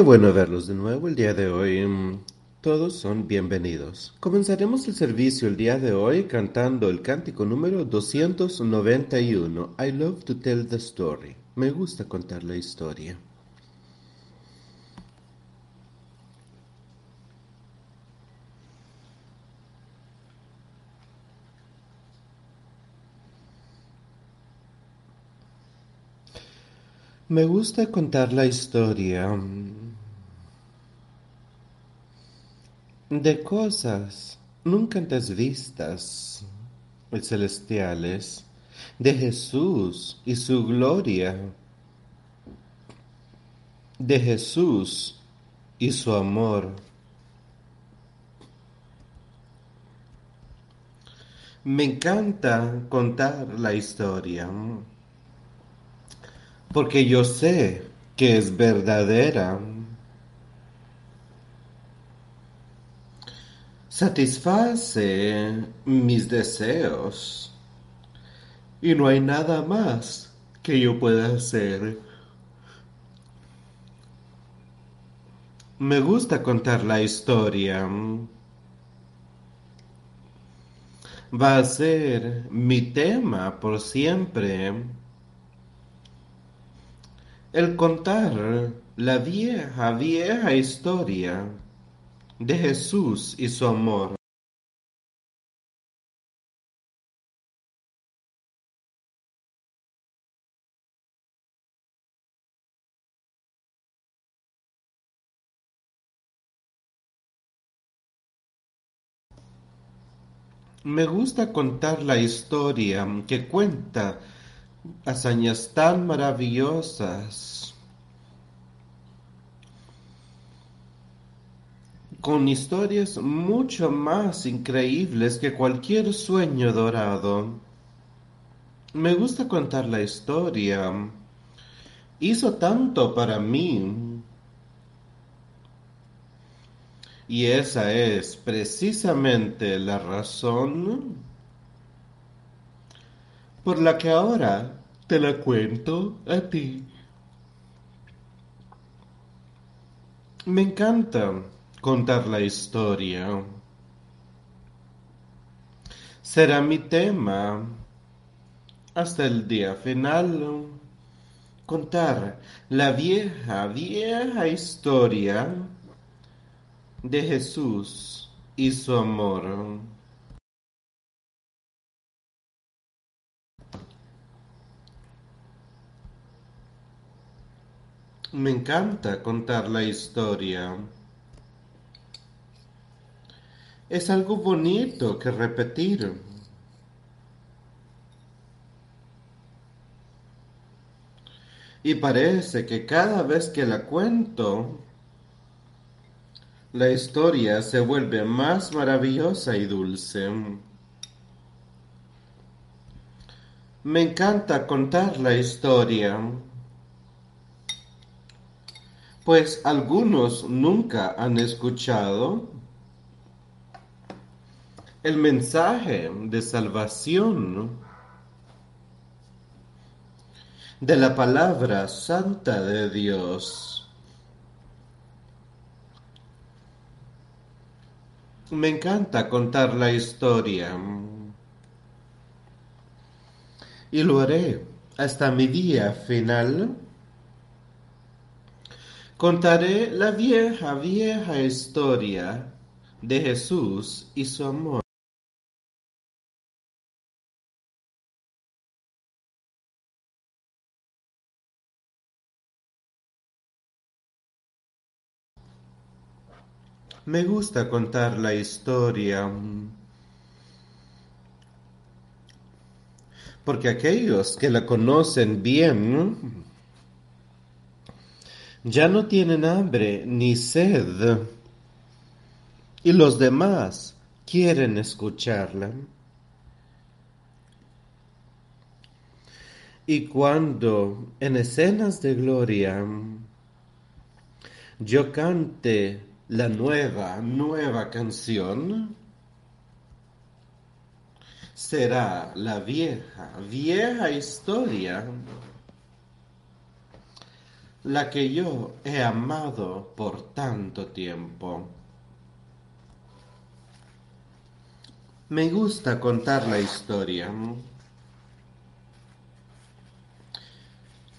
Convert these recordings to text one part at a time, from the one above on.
Qué bueno verlos de nuevo el día de hoy. Mm, Todos son bienvenidos. Comenzaremos el servicio el día de hoy cantando el cántico número 291, I love to tell the story. Me gusta contar la historia. Me gusta contar la historia de cosas nunca antes vistas, celestiales, de Jesús y su gloria, de Jesús y su amor. Me encanta contar la historia porque yo sé que es verdadera. Satisface mis deseos y no hay nada más que yo pueda hacer. Me gusta contar la historia. Va a ser mi tema por siempre el contar la vieja, vieja historia de Jesús y su amor. Me gusta contar la historia que cuenta hazañas tan maravillosas, con historias mucho más increíbles que cualquier sueño dorado. Me gusta contar la historia. Hizo tanto para mí. Y esa es precisamente la razón por la que ahora te la cuento a ti. Me encanta contar la historia. Será mi tema hasta el día final. Contar la vieja, vieja historia de Jesús y su amor. Me encanta contar la historia. Es algo bonito que repetir. Y parece que cada vez que la cuento, la historia se vuelve más maravillosa y dulce. Me encanta contar la historia pues algunos nunca han escuchado el mensaje de salvación de la palabra santa de Dios. Me encanta contar la historia y lo haré hasta mi día final Contaré la vieja, vieja historia de Jesús y su amor. Me gusta contar la historia porque aquellos que la conocen bien ya no tienen hambre ni sed, y los demás quieren escucharla. Y cuando en escenas de gloria yo cante la nueva, nueva canción, será la vieja, vieja historia la que yo he amado por tanto tiempo. Me gusta contar la historia.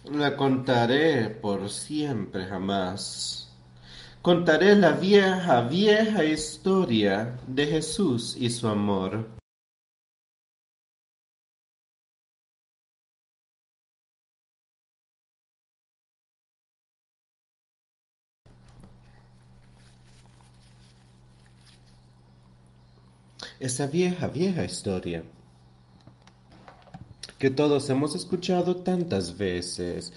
La contaré por siempre jamás. Contaré la vieja, vieja historia de Jesús y su amor. Esa vieja, vieja historia que todos hemos escuchado tantas veces.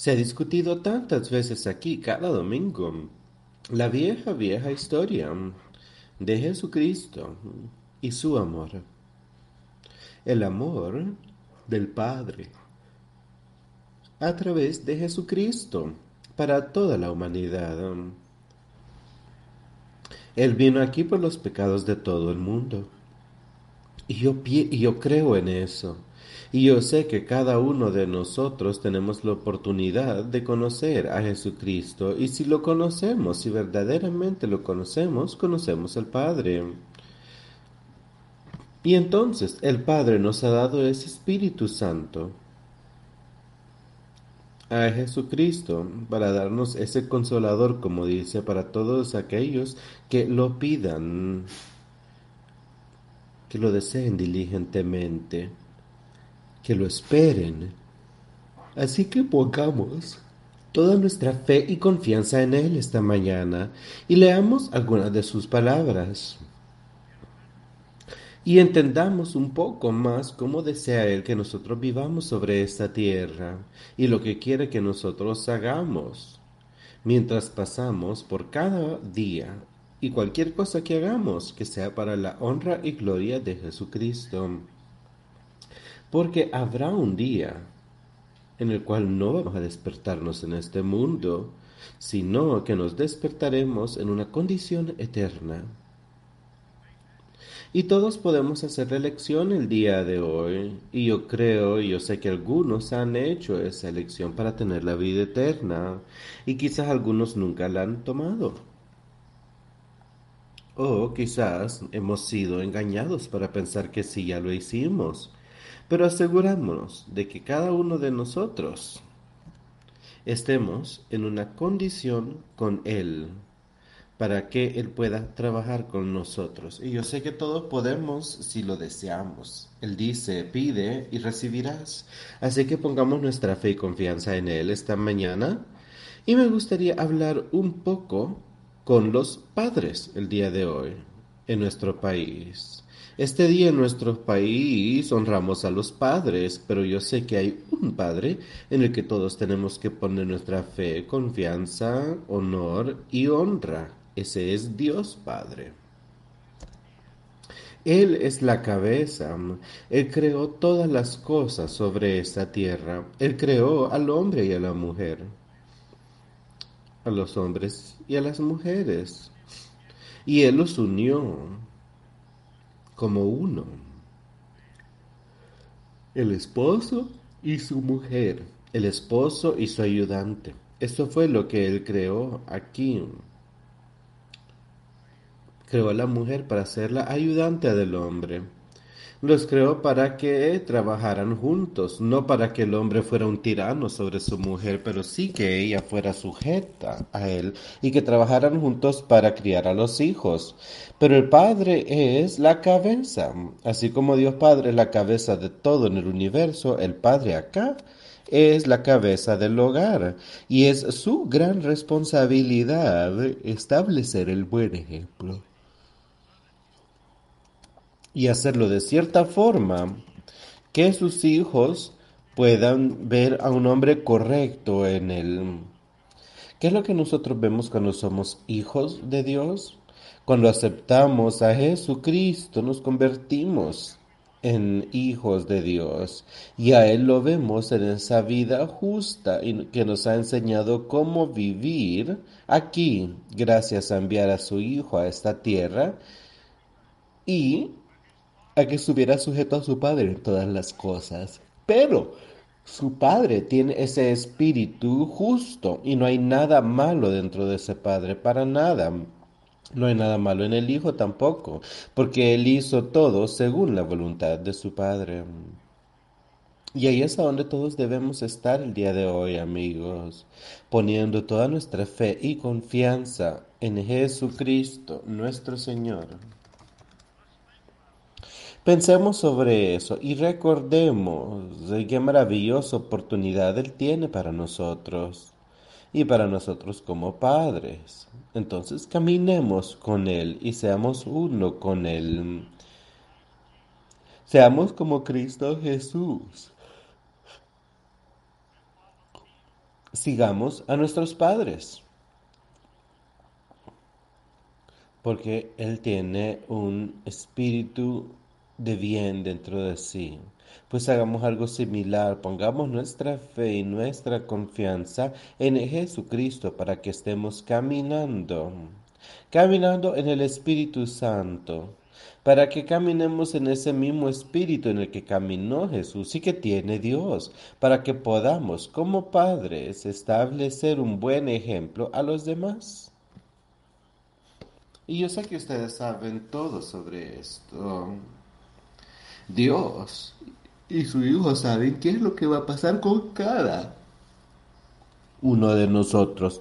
Se ha discutido tantas veces aquí cada domingo. La vieja, vieja historia de Jesucristo y su amor. El amor del Padre a través de Jesucristo para toda la humanidad. Él vino aquí por los pecados de todo el mundo. Y yo, yo creo en eso. Y yo sé que cada uno de nosotros tenemos la oportunidad de conocer a Jesucristo. Y si lo conocemos, si verdaderamente lo conocemos, conocemos al Padre. Y entonces el Padre nos ha dado ese Espíritu Santo a Jesucristo para darnos ese consolador, como dice, para todos aquellos que lo pidan, que lo deseen diligentemente que lo esperen. Así que pongamos toda nuestra fe y confianza en Él esta mañana y leamos algunas de sus palabras. Y entendamos un poco más cómo desea Él que nosotros vivamos sobre esta tierra y lo que quiere que nosotros hagamos mientras pasamos por cada día y cualquier cosa que hagamos que sea para la honra y gloria de Jesucristo. Porque habrá un día en el cual no vamos a despertarnos en este mundo, sino que nos despertaremos en una condición eterna. Y todos podemos hacer la elección el día de hoy. Y yo creo, y yo sé que algunos han hecho esa elección para tener la vida eterna. Y quizás algunos nunca la han tomado. O quizás hemos sido engañados para pensar que sí, ya lo hicimos. Pero asegurámonos de que cada uno de nosotros estemos en una condición con Él para que Él pueda trabajar con nosotros. Y yo sé que todos podemos si lo deseamos. Él dice, pide y recibirás. Así que pongamos nuestra fe y confianza en Él esta mañana. Y me gustaría hablar un poco con los padres el día de hoy en nuestro país. Este día en nuestro país honramos a los padres, pero yo sé que hay un padre en el que todos tenemos que poner nuestra fe, confianza, honor y honra. Ese es Dios Padre. Él es la cabeza. Él creó todas las cosas sobre esta tierra. Él creó al hombre y a la mujer. A los hombres y a las mujeres. Y Él los unió como uno. El esposo y su mujer, el esposo y su ayudante. Eso fue lo que él creó aquí. Creó a la mujer para ser la ayudante del hombre. Los creó para que trabajaran juntos, no para que el hombre fuera un tirano sobre su mujer, pero sí que ella fuera sujeta a él y que trabajaran juntos para criar a los hijos. Pero el Padre es la cabeza, así como Dios Padre es la cabeza de todo en el universo, el Padre acá es la cabeza del hogar y es su gran responsabilidad establecer el buen ejemplo y hacerlo de cierta forma que sus hijos puedan ver a un hombre correcto en él. ¿Qué es lo que nosotros vemos cuando somos hijos de Dios? Cuando aceptamos a Jesucristo nos convertimos en hijos de Dios y a Él lo vemos en esa vida justa y que nos ha enseñado cómo vivir aquí gracias a enviar a su Hijo a esta tierra y que estuviera sujeto a su padre en todas las cosas. Pero Su Padre tiene ese espíritu justo y no hay nada malo dentro de ese Padre, para nada. No hay nada malo en el Hijo tampoco, porque Él hizo todo según la voluntad de su Padre. Y ahí es a donde todos debemos estar el día de hoy, amigos, poniendo toda nuestra fe y confianza en Jesucristo, nuestro Señor. Pensemos sobre eso y recordemos qué maravillosa oportunidad Él tiene para nosotros y para nosotros como padres. Entonces caminemos con Él y seamos uno con Él. Seamos como Cristo Jesús. Sigamos a nuestros padres. Porque Él tiene un espíritu de bien dentro de sí. Pues hagamos algo similar, pongamos nuestra fe y nuestra confianza en Jesucristo para que estemos caminando, caminando en el Espíritu Santo, para que caminemos en ese mismo espíritu en el que caminó Jesús y que tiene Dios, para que podamos como padres establecer un buen ejemplo a los demás. Y yo sé que ustedes saben todo sobre esto. Dios y su Hijo saben qué es lo que va a pasar con cada uno de nosotros.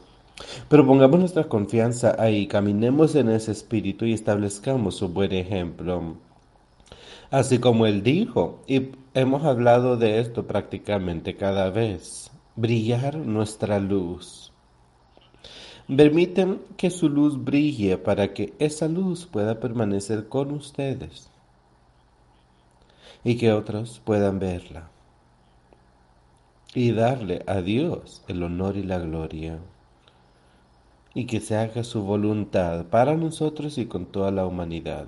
Pero pongamos nuestra confianza ahí, caminemos en ese espíritu y establezcamos un buen ejemplo. Así como él dijo, y hemos hablado de esto prácticamente cada vez, brillar nuestra luz. Permiten que su luz brille para que esa luz pueda permanecer con ustedes y que otros puedan verla y darle a Dios el honor y la gloria y que se haga su voluntad para nosotros y con toda la humanidad.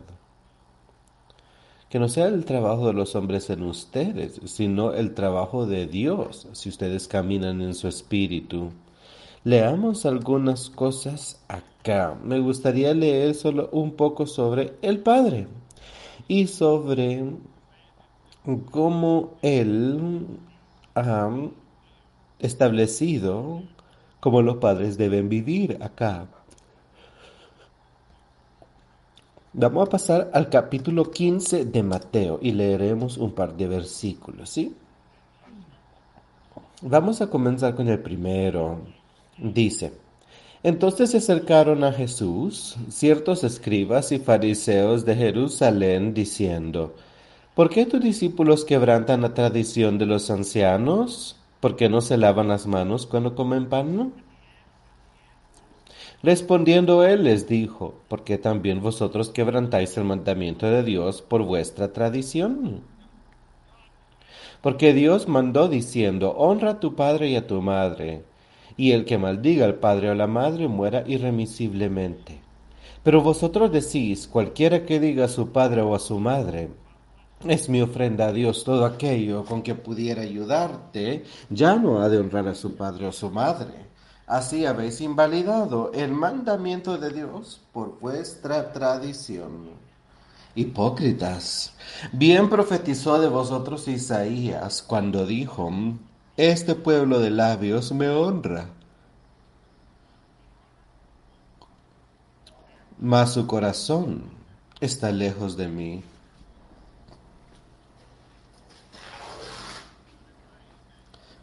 Que no sea el trabajo de los hombres en ustedes, sino el trabajo de Dios, si ustedes caminan en su espíritu. Leamos algunas cosas acá. Me gustaría leer solo un poco sobre el Padre y sobre cómo Él ha establecido cómo los padres deben vivir acá. Vamos a pasar al capítulo 15 de Mateo y leeremos un par de versículos, ¿sí? Vamos a comenzar con el primero. Dice, entonces se acercaron a Jesús ciertos escribas y fariseos de Jerusalén diciendo, ¿Por qué tus discípulos quebrantan la tradición de los ancianos? ¿Por qué no se lavan las manos cuando comen pan? Respondiendo él les dijo, ¿por qué también vosotros quebrantáis el mandamiento de Dios por vuestra tradición? Porque Dios mandó diciendo, honra a tu padre y a tu madre, y el que maldiga al padre o la madre muera irremisiblemente. Pero vosotros decís, cualquiera que diga a su padre o a su madre, es mi ofrenda a Dios todo aquello con que pudiera ayudarte, ya no ha de honrar a su padre o su madre. Así habéis invalidado el mandamiento de Dios por vuestra tradición. Hipócritas, bien profetizó de vosotros Isaías cuando dijo, este pueblo de labios me honra, mas su corazón está lejos de mí.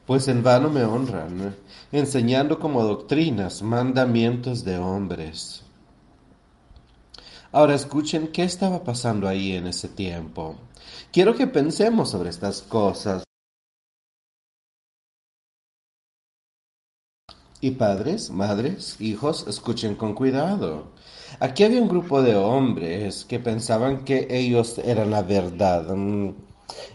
Pues en vano me honran, enseñando como doctrinas mandamientos de hombres. Ahora escuchen qué estaba pasando ahí en ese tiempo. Quiero que pensemos sobre estas cosas. Y padres, madres, hijos, escuchen con cuidado. Aquí había un grupo de hombres que pensaban que ellos eran la verdad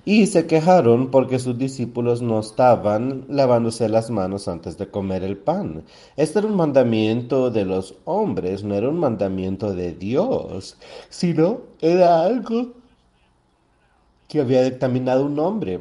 y se quejaron porque sus discípulos no estaban lavándose las manos antes de comer el pan. Este era un mandamiento de los hombres, no era un mandamiento de Dios, sino era algo que había determinado un hombre.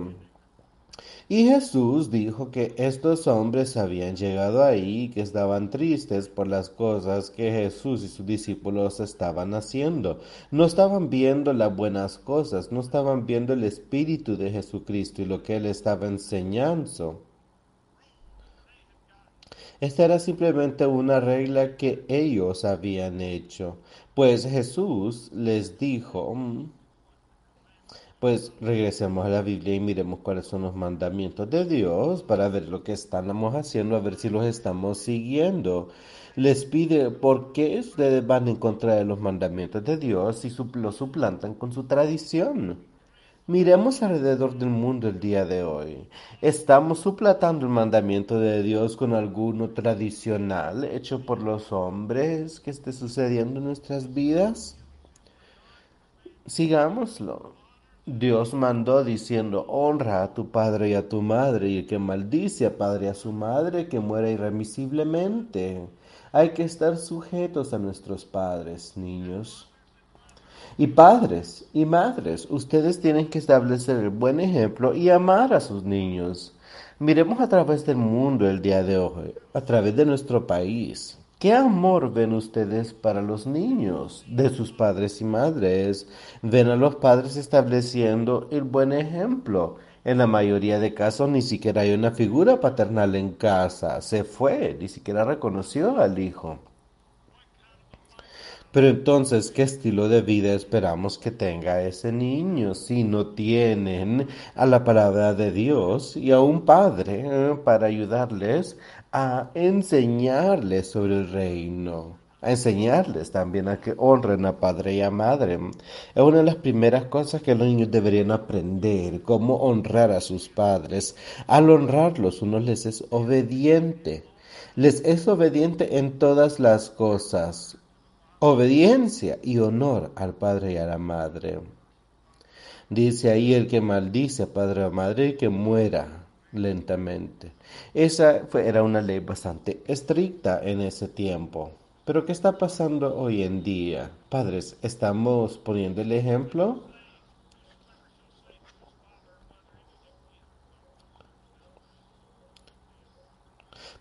Y Jesús dijo que estos hombres habían llegado ahí y que estaban tristes por las cosas que Jesús y sus discípulos estaban haciendo. No estaban viendo las buenas cosas, no estaban viendo el Espíritu de Jesucristo y lo que Él estaba enseñando. Esta era simplemente una regla que ellos habían hecho, pues Jesús les dijo, mm, pues regresemos a la Biblia y miremos cuáles son los mandamientos de Dios para ver lo que estamos haciendo, a ver si los estamos siguiendo. Les pide por qué ustedes van en contra de los mandamientos de Dios y los suplantan con su tradición. Miremos alrededor del mundo el día de hoy. ¿Estamos suplantando el mandamiento de Dios con alguno tradicional hecho por los hombres que esté sucediendo en nuestras vidas? Sigámoslo. Dios mandó diciendo, honra a tu padre y a tu madre, y el que maldice a padre y a su madre, que muera irremisiblemente. Hay que estar sujetos a nuestros padres, niños. Y padres y madres, ustedes tienen que establecer el buen ejemplo y amar a sus niños. Miremos a través del mundo el día de hoy, a través de nuestro país. ¿Qué amor ven ustedes para los niños de sus padres y madres? Ven a los padres estableciendo el buen ejemplo. En la mayoría de casos ni siquiera hay una figura paternal en casa. Se fue, ni siquiera reconoció al hijo. Pero entonces, ¿qué estilo de vida esperamos que tenga ese niño si no tienen a la palabra de Dios y a un padre eh, para ayudarles a enseñarles sobre el reino, a enseñarles también a que honren a padre y a madre. Es una de las primeras cosas que los niños deberían aprender, cómo honrar a sus padres. Al honrarlos, uno les es obediente. Les es obediente en todas las cosas. Obediencia y honor al padre y a la madre. Dice ahí el que maldice a padre o madre que muera lentamente. Esa fue, era una ley bastante estricta en ese tiempo. Pero ¿qué está pasando hoy en día? Padres, ¿estamos poniendo el ejemplo?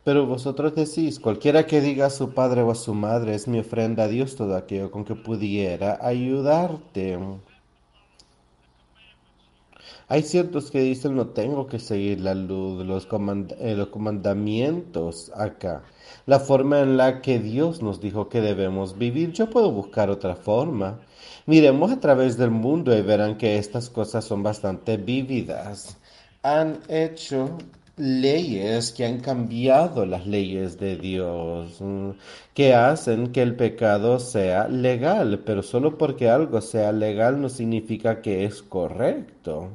Pero vosotros decís, cualquiera que diga a su padre o a su madre es mi ofrenda a Dios todo aquello con que pudiera ayudarte. Hay ciertos que dicen no tengo que seguir la luz, los, eh, los comandamientos acá. La forma en la que Dios nos dijo que debemos vivir, yo puedo buscar otra forma. Miremos a través del mundo y verán que estas cosas son bastante vívidas. Han hecho leyes que han cambiado las leyes de Dios, mm, que hacen que el pecado sea legal, pero solo porque algo sea legal no significa que es correcto.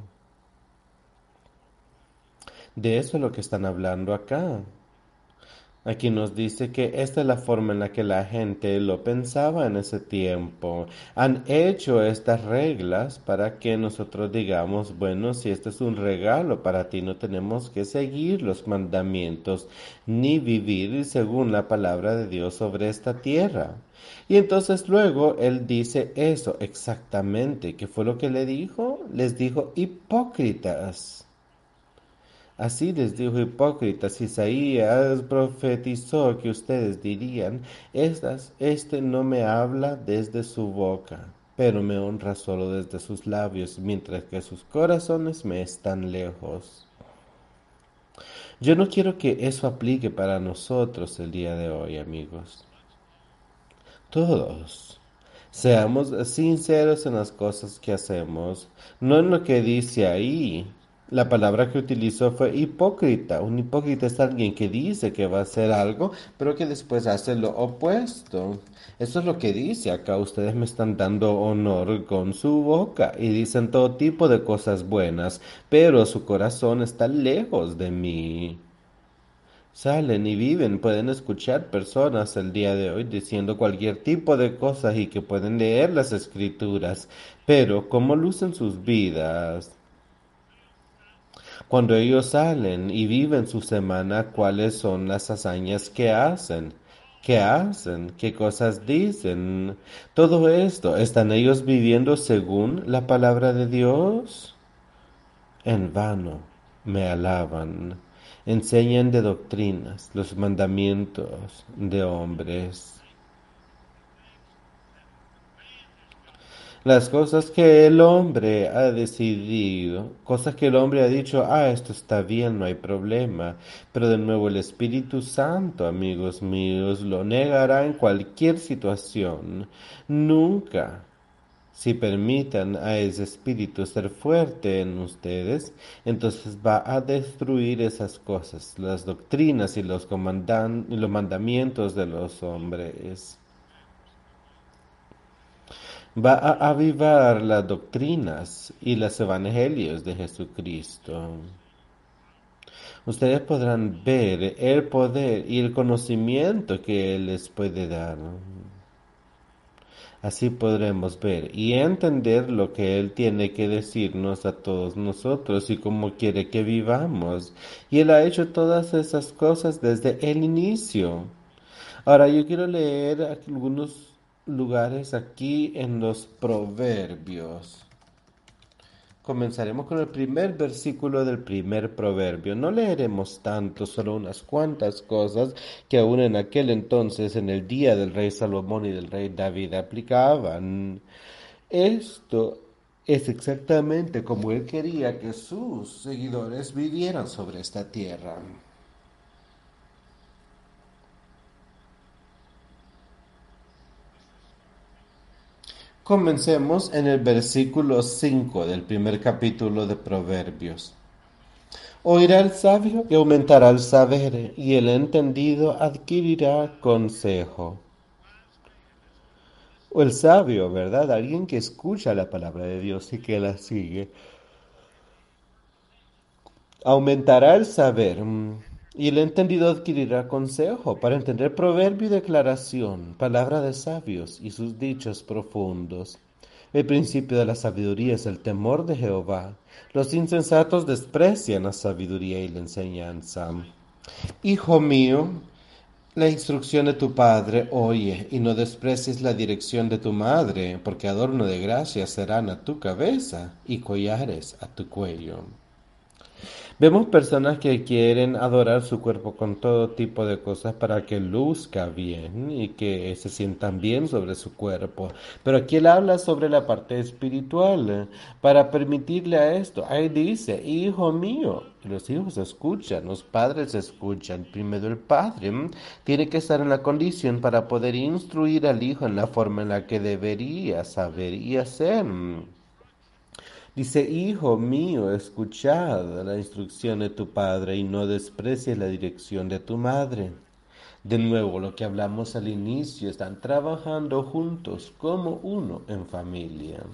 De eso es lo que están hablando acá. Aquí nos dice que esta es la forma en la que la gente lo pensaba en ese tiempo. Han hecho estas reglas para que nosotros digamos, bueno, si este es un regalo para ti, no tenemos que seguir los mandamientos ni vivir según la palabra de Dios sobre esta tierra. Y entonces luego él dice eso exactamente. ¿Qué fue lo que le dijo? Les dijo hipócritas. Así les dijo hipócritas, Isaías profetizó que ustedes dirían, Estas, este no me habla desde su boca, pero me honra solo desde sus labios, mientras que sus corazones me están lejos. Yo no quiero que eso aplique para nosotros el día de hoy, amigos. Todos. Seamos sinceros en las cosas que hacemos, no en lo que dice ahí, la palabra que utilizó fue hipócrita. Un hipócrita es alguien que dice que va a hacer algo, pero que después hace lo opuesto. Eso es lo que dice acá. Ustedes me están dando honor con su boca y dicen todo tipo de cosas buenas, pero su corazón está lejos de mí. Salen y viven, pueden escuchar personas el día de hoy diciendo cualquier tipo de cosas y que pueden leer las escrituras, pero ¿cómo lucen sus vidas? Cuando ellos salen y viven su semana, ¿cuáles son las hazañas que hacen? ¿Qué hacen? ¿Qué cosas dicen? Todo esto, ¿están ellos viviendo según la palabra de Dios? En vano, me alaban, enseñan de doctrinas los mandamientos de hombres. Las cosas que el hombre ha decidido, cosas que el hombre ha dicho, ah, esto está bien, no hay problema. Pero de nuevo el Espíritu Santo, amigos míos, lo negará en cualquier situación. Nunca si permitan a ese espíritu ser fuerte en ustedes, entonces va a destruir esas cosas, las doctrinas y los, los mandamientos de los hombres. Va a avivar las doctrinas y los evangelios de Jesucristo. Ustedes podrán ver el poder y el conocimiento que Él les puede dar. Así podremos ver y entender lo que Él tiene que decirnos a todos nosotros y cómo quiere que vivamos. Y Él ha hecho todas esas cosas desde el inicio. Ahora yo quiero leer algunos lugares aquí en los proverbios. Comenzaremos con el primer versículo del primer proverbio. No leeremos tanto, solo unas cuantas cosas que aún en aquel entonces, en el día del rey Salomón y del rey David, aplicaban. Esto es exactamente como él quería que sus seguidores vivieran sobre esta tierra. Comencemos en el versículo 5 del primer capítulo de Proverbios. Oirá el sabio y aumentará el saber, y el entendido adquirirá consejo. O el sabio, ¿verdad? Alguien que escucha la palabra de Dios y que la sigue. Aumentará el saber y el entendido adquirirá consejo para entender proverbio y declaración, palabra de sabios y sus dichos profundos. El principio de la sabiduría es el temor de Jehová. Los insensatos desprecian la sabiduría y la enseñanza. Hijo mío, la instrucción de tu padre oye, y no desprecies la dirección de tu madre, porque adorno de gracia serán a tu cabeza y collares a tu cuello. Vemos personas que quieren adorar su cuerpo con todo tipo de cosas para que luzca bien y que se sientan bien sobre su cuerpo. Pero aquí él habla sobre la parte espiritual para permitirle a esto. Ahí dice, hijo mío, los hijos escuchan, los padres escuchan. Primero el padre tiene que estar en la condición para poder instruir al hijo en la forma en la que debería saber y hacer. Dice, Hijo mío, escuchad la instrucción de tu padre y no desprecies la dirección de tu madre. De nuevo, lo que hablamos al inicio, están trabajando juntos como uno en familia.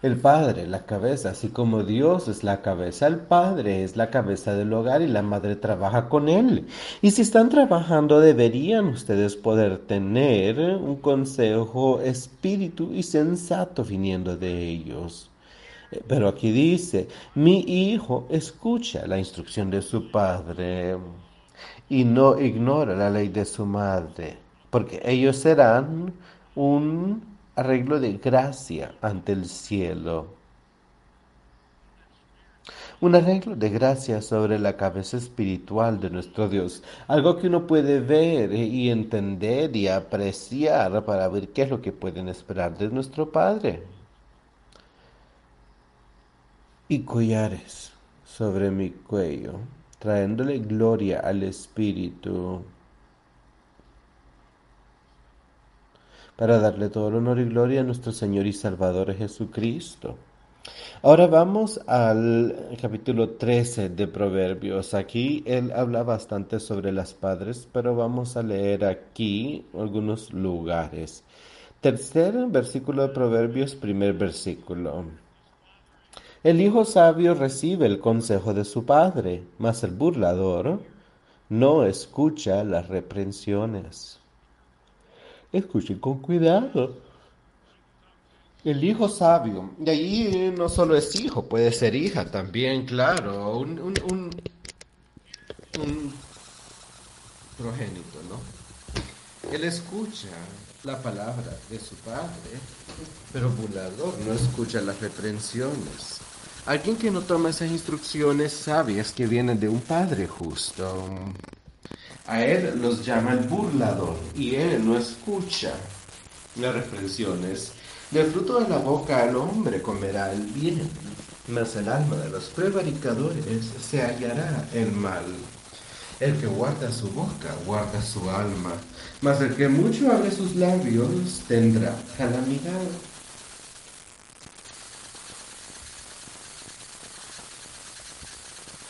El padre, la cabeza, así como Dios es la cabeza, el padre es la cabeza del hogar y la madre trabaja con él. Y si están trabajando, deberían ustedes poder tener un consejo espíritu y sensato viniendo de ellos. Eh, pero aquí dice, mi hijo escucha la instrucción de su padre y no ignora la ley de su madre, porque ellos serán un arreglo de gracia ante el cielo. Un arreglo de gracia sobre la cabeza espiritual de nuestro Dios. Algo que uno puede ver y entender y apreciar para ver qué es lo que pueden esperar de nuestro Padre. Y collares sobre mi cuello, trayéndole gloria al Espíritu. Para darle todo el honor y gloria a nuestro Señor y Salvador Jesucristo. Ahora vamos al capítulo 13 de Proverbios. Aquí él habla bastante sobre las padres, pero vamos a leer aquí algunos lugares. Tercer versículo de Proverbios, primer versículo. El hijo sabio recibe el consejo de su padre, mas el burlador no escucha las reprensiones. Escuchen con cuidado. El hijo sabio, y ahí no solo es hijo, puede ser hija también, claro, un, un, un, un progénito, ¿no? Él escucha la palabra de su padre, pero burlador no escucha las reprensiones. Alguien que no toma esas instrucciones sabias que vienen de un Padre justo. A él los llama el burlador y él no escucha las reprensiones. Del fruto de la boca al hombre comerá el bien, mas el alma de los prevaricadores se hallará el mal. El que guarda su boca guarda su alma, mas el que mucho abre sus labios tendrá calamidad.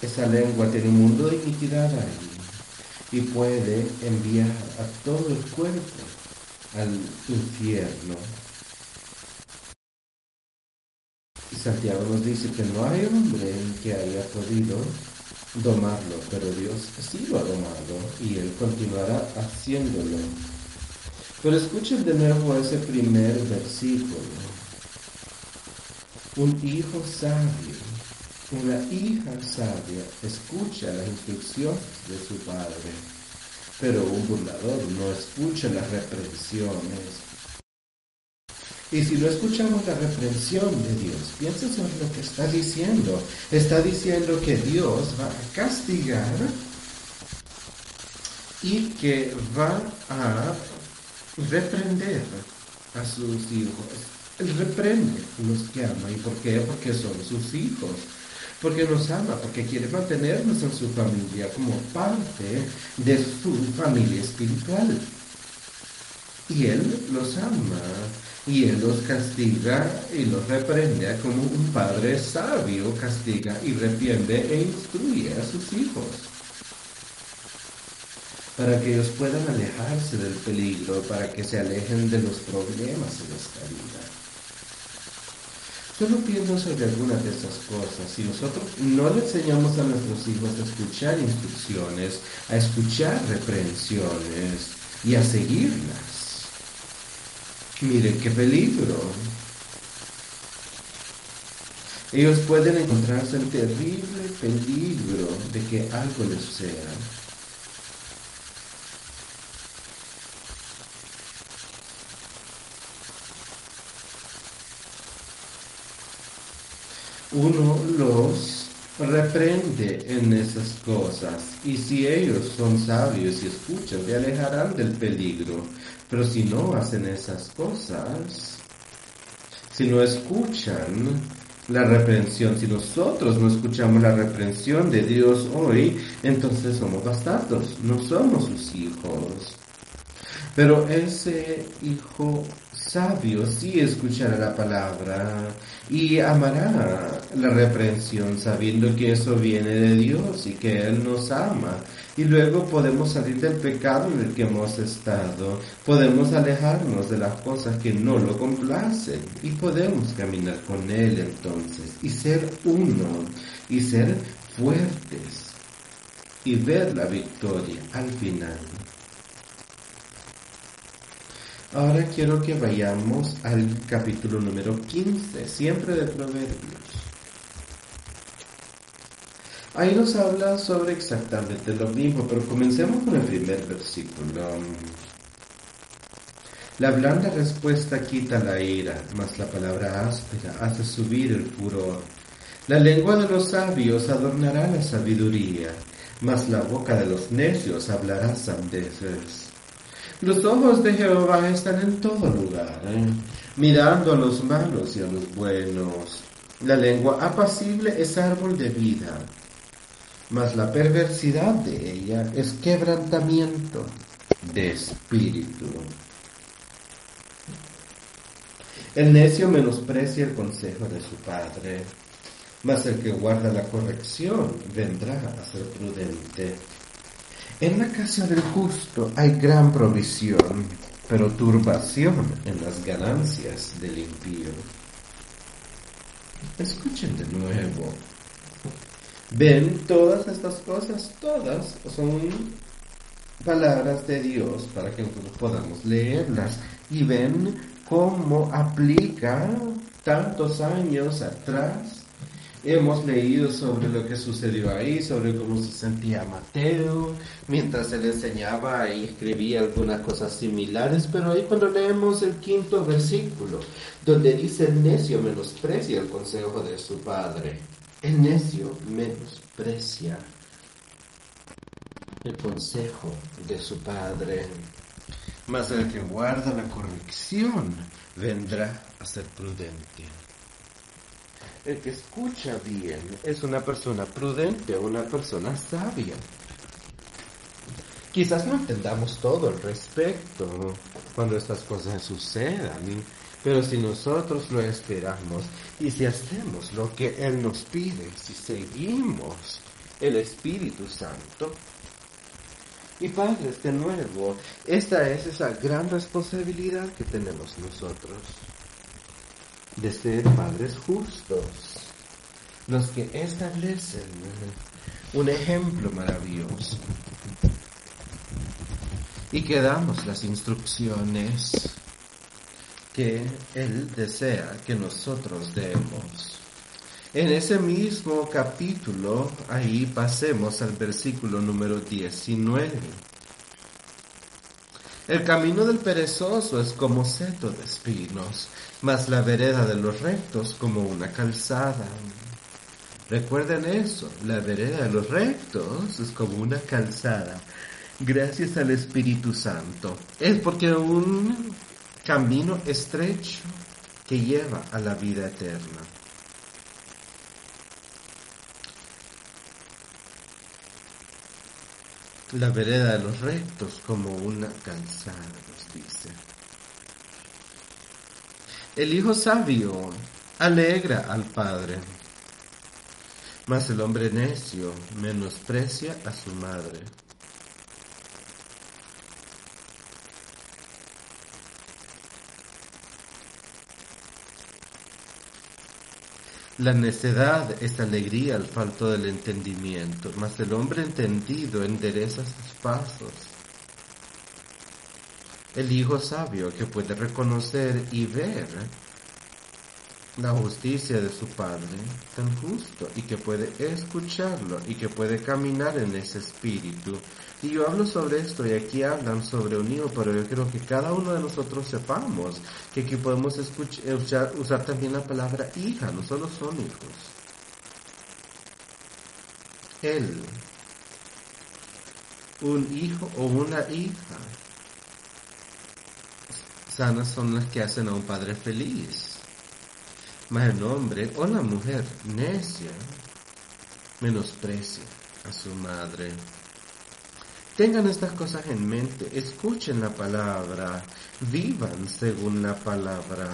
Esa lengua tiene un mundo de iniquidad ahí y puede enviar a todo el cuerpo al infierno. Santiago nos dice que no hay hombre que haya podido domarlo, pero Dios sí lo ha domado y Él continuará haciéndolo. Pero escuchen de nuevo ese primer versículo. Un hijo sabio una hija sabia escucha las instrucciones de su padre, pero un burlador no escucha las reprensiones. Y si no escuchamos la reprensión de Dios, piensa sobre lo que está diciendo. Está diciendo que Dios va a castigar y que va a reprender a sus hijos. Él reprende los que ama. ¿Y por qué? Porque son sus hijos porque nos ama, porque quiere mantenernos en su familia como parte de su familia espiritual. Y Él los ama, y Él los castiga y los reprende como un padre sabio castiga y reprende e instruye a sus hijos para que ellos puedan alejarse del peligro, para que se alejen de los problemas en esta vida. Solo pienso sobre algunas de esas cosas. Si nosotros no le enseñamos a nuestros hijos a escuchar instrucciones, a escuchar reprensiones y a seguirlas, miren qué peligro. Ellos pueden encontrarse en terrible peligro de que algo les suceda. Uno los reprende en esas cosas. Y si ellos son sabios y escuchan, te alejarán del peligro. Pero si no hacen esas cosas, si no escuchan la reprensión, si nosotros no escuchamos la reprensión de Dios hoy, entonces somos bastardos, no somos sus hijos. Pero ese hijo sabio sí escuchará la palabra y amará la reprensión sabiendo que eso viene de Dios y que Él nos ama. Y luego podemos salir del pecado en el que hemos estado, podemos alejarnos de las cosas que no lo complacen y podemos caminar con Él entonces y ser uno y ser fuertes y ver la victoria al final. Ahora quiero que vayamos al capítulo número 15, siempre de Proverbios. Ahí nos habla sobre exactamente lo mismo, pero comencemos con el primer versículo. La blanda respuesta quita la ira, mas la palabra áspera hace subir el furor. La lengua de los sabios adornará la sabiduría, mas la boca de los necios hablará sandeces. Los ojos de Jehová están en todo lugar, ¿eh? mirando a los malos y a los buenos. La lengua apacible es árbol de vida, mas la perversidad de ella es quebrantamiento de espíritu. El necio menosprecia el consejo de su padre, mas el que guarda la corrección vendrá a ser prudente. En la casa del justo hay gran provisión, pero turbación en las ganancias del impío. Escuchen de nuevo. Ven todas estas cosas, todas son palabras de Dios para que nosotros podamos leerlas y ven cómo aplica tantos años atrás Hemos leído sobre lo que sucedió ahí, sobre cómo se sentía Mateo, mientras él enseñaba y escribía algunas cosas similares, pero ahí cuando leemos el quinto versículo, donde dice el necio menosprecia el consejo de su padre. El necio menosprecia el consejo de su padre, mas el que guarda la corrección vendrá a ser prudente. El que escucha bien es una persona prudente, una persona sabia. Quizás no entendamos todo al respecto cuando estas cosas sucedan, pero si nosotros lo esperamos y si hacemos lo que Él nos pide, si seguimos el Espíritu Santo, y padres, de nuevo, esta es esa gran responsabilidad que tenemos nosotros, de ser padres justos, los que establecen un ejemplo maravilloso y que damos las instrucciones que Él desea que nosotros demos. En ese mismo capítulo, ahí pasemos al versículo número 19. El camino del perezoso es como seto de espinos, mas la vereda de los rectos como una calzada. Recuerden eso, la vereda de los rectos es como una calzada. Gracias al Espíritu Santo. Es porque un camino estrecho que lleva a la vida eterna. La vereda de los rectos como una calzada, nos dice. El hijo sabio alegra al padre, mas el hombre necio menosprecia a su madre. La necedad es alegría al falto del entendimiento, mas el hombre entendido endereza sus pasos. El hijo sabio que puede reconocer y ver la justicia de su Padre tan justo y que puede escucharlo y que puede caminar en ese espíritu. Y yo hablo sobre esto y aquí hablan sobre un hijo, pero yo creo que cada uno de nosotros sepamos que aquí podemos escuchar, usar también la palabra hija, no solo son hijos. Él, un hijo o una hija, sanas son las que hacen a un padre feliz mas el hombre o la mujer necia menosprecia a su madre. Tengan estas cosas en mente, escuchen la palabra, vivan según la palabra.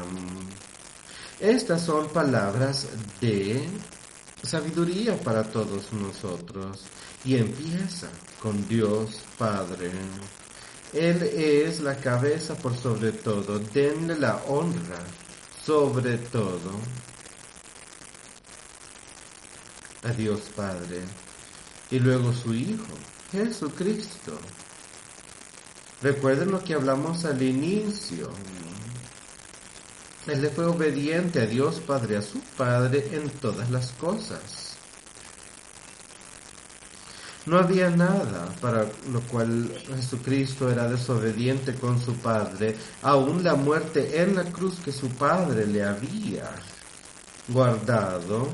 Estas son palabras de sabiduría para todos nosotros y empieza con Dios Padre. Él es la cabeza por sobre todo, denle la honra sobre todo a Dios Padre y luego su Hijo, Jesucristo. Recuerden lo que hablamos al inicio. Él le fue obediente a Dios Padre, a su Padre en todas las cosas. No había nada para lo cual Jesucristo era desobediente con su Padre, aún la muerte en la cruz que su Padre le había guardado.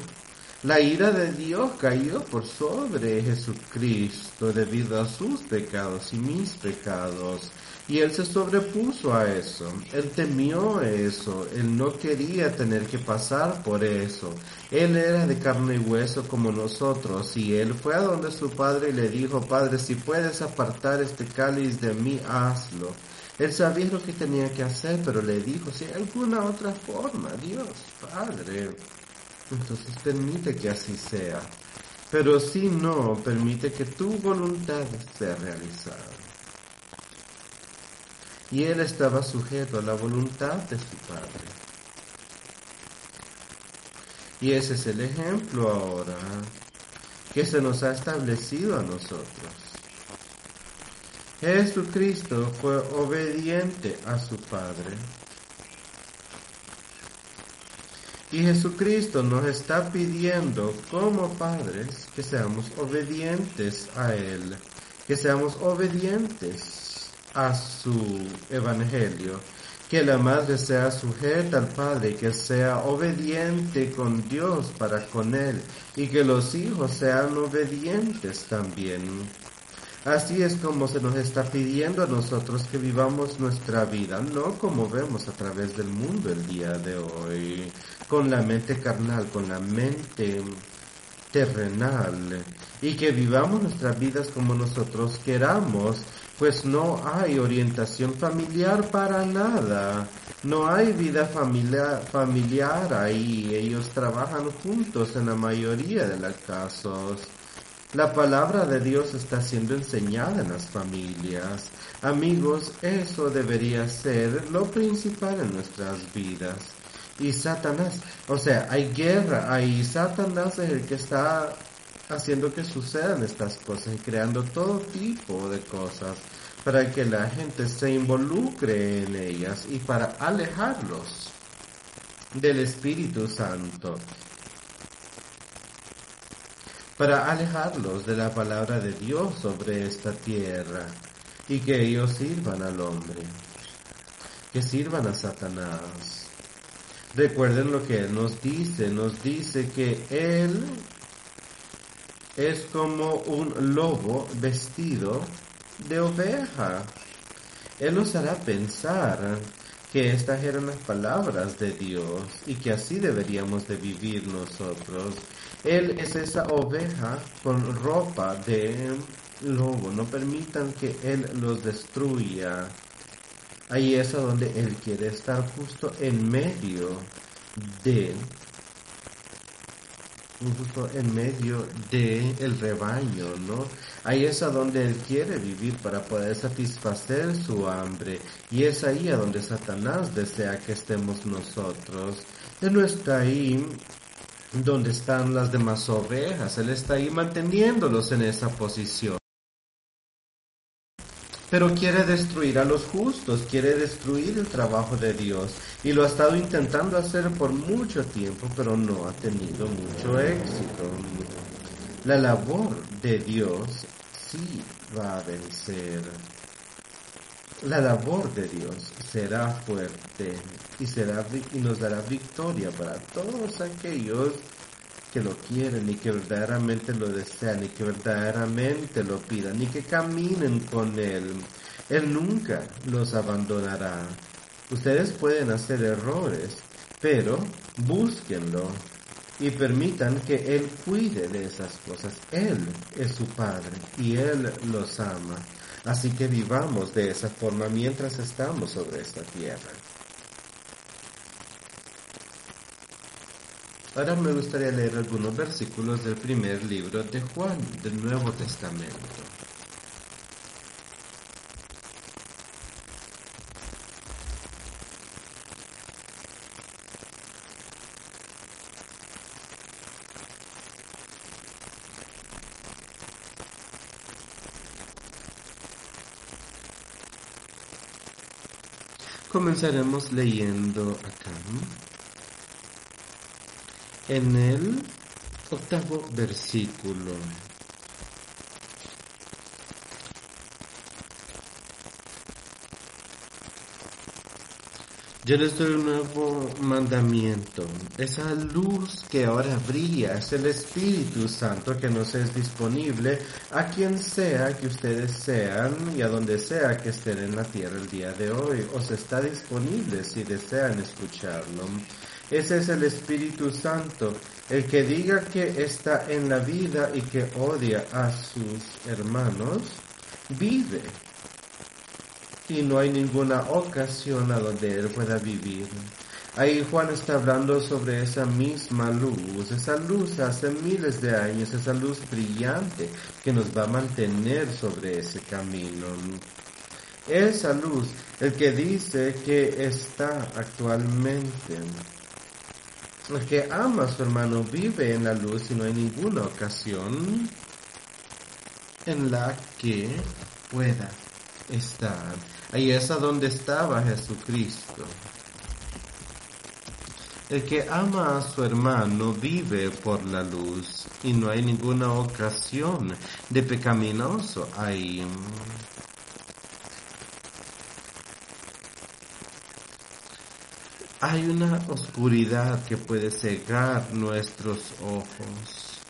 La ira de Dios cayó por sobre Jesucristo debido a sus pecados y mis pecados. Y él se sobrepuso a eso, él temió eso, él no quería tener que pasar por eso. Él era de carne y hueso como nosotros y él fue a donde su padre y le dijo, Padre, si puedes apartar este cáliz de mí, hazlo. Él sabía lo que tenía que hacer, pero le dijo, si hay alguna otra forma, Dios, Padre, entonces permite que así sea. Pero si no, permite que tu voluntad sea realizada y él estaba sujeto a la voluntad de su Padre. Y ese es el ejemplo ahora que se nos ha establecido a nosotros. Jesucristo fue obediente a su Padre. Y Jesucristo nos está pidiendo como padres que seamos obedientes a Él, que seamos obedientes a su evangelio. que la madre sea sujeta al padre, que sea obediente con Dios para con él, y que los hijos sean obedientes también. Así es como se nos está pidiendo a nosotros que vivamos nuestra vida, no como vemos a través del mundo el día de hoy, con la mente carnal, con la mente terrenal, y que vivamos nuestras vidas como nosotros queramos, pues no hay orientación familiar para nada, no hay vida familiar, ahí, ellos trabajan juntos en la mayoría de los casos. La palabra de Dios está siendo enseñada en las familias. Amigos, eso debería ser lo principal en nuestras vidas. Y Satanás, o sea, hay guerra, hay Satanás es el que está haciendo que sucedan estas cosas y creando todo tipo de cosas para que la gente se involucre en ellas y para alejarlos del Espíritu Santo para alejarlos de la palabra de Dios sobre esta tierra y que ellos sirvan al hombre, que sirvan a Satanás. Recuerden lo que nos dice, nos dice que Él es como un lobo vestido de oveja. Él nos hará pensar que estas eran las palabras de Dios y que así deberíamos de vivir nosotros él es esa oveja con ropa de lobo. No permitan que Él los destruya. Ahí es a donde Él quiere estar justo en medio de justo en medio de el rebaño, ¿no? Ahí es a donde él quiere vivir para poder satisfacer su hambre y es ahí a donde Satanás desea que estemos nosotros. Él no está ahí donde están las demás ovejas. Él está ahí manteniéndolos en esa posición. Pero quiere destruir a los justos, quiere destruir el trabajo de Dios. Y lo ha estado intentando hacer por mucho tiempo, pero no ha tenido mucho éxito. La labor de Dios sí va a vencer la labor de Dios será fuerte y, será, y nos dará victoria para todos aquellos que lo quieren y que verdaderamente lo desean y que verdaderamente lo pidan y que caminen con Él. Él nunca los abandonará. Ustedes pueden hacer errores, pero búsquenlo y permitan que Él cuide de esas cosas. Él es su Padre y Él los ama. Así que vivamos de esa forma mientras estamos sobre esta tierra. Ahora me gustaría leer algunos versículos del primer libro de Juan, del Nuevo Testamento. Comenzaremos leyendo acá. En el octavo versículo. Yo les doy un nuevo mandamiento. Esa luz que ahora brilla es el Espíritu Santo que nos es disponible a quien sea que ustedes sean y a donde sea que estén en la tierra el día de hoy. Os está disponible si desean escucharlo. Ese es el Espíritu Santo, el que diga que está en la vida y que odia a sus hermanos, vive y no hay ninguna ocasión a donde Él pueda vivir. Ahí Juan está hablando sobre esa misma luz, esa luz hace miles de años, esa luz brillante que nos va a mantener sobre ese camino. Esa luz, el que dice que está actualmente, que ama a su hermano vive en la luz y no hay ninguna ocasión en la que pueda estar. Ahí es a donde estaba Jesucristo. El que ama a su hermano vive por la luz y no hay ninguna ocasión de pecaminoso ahí. Hay una oscuridad que puede cegar nuestros ojos.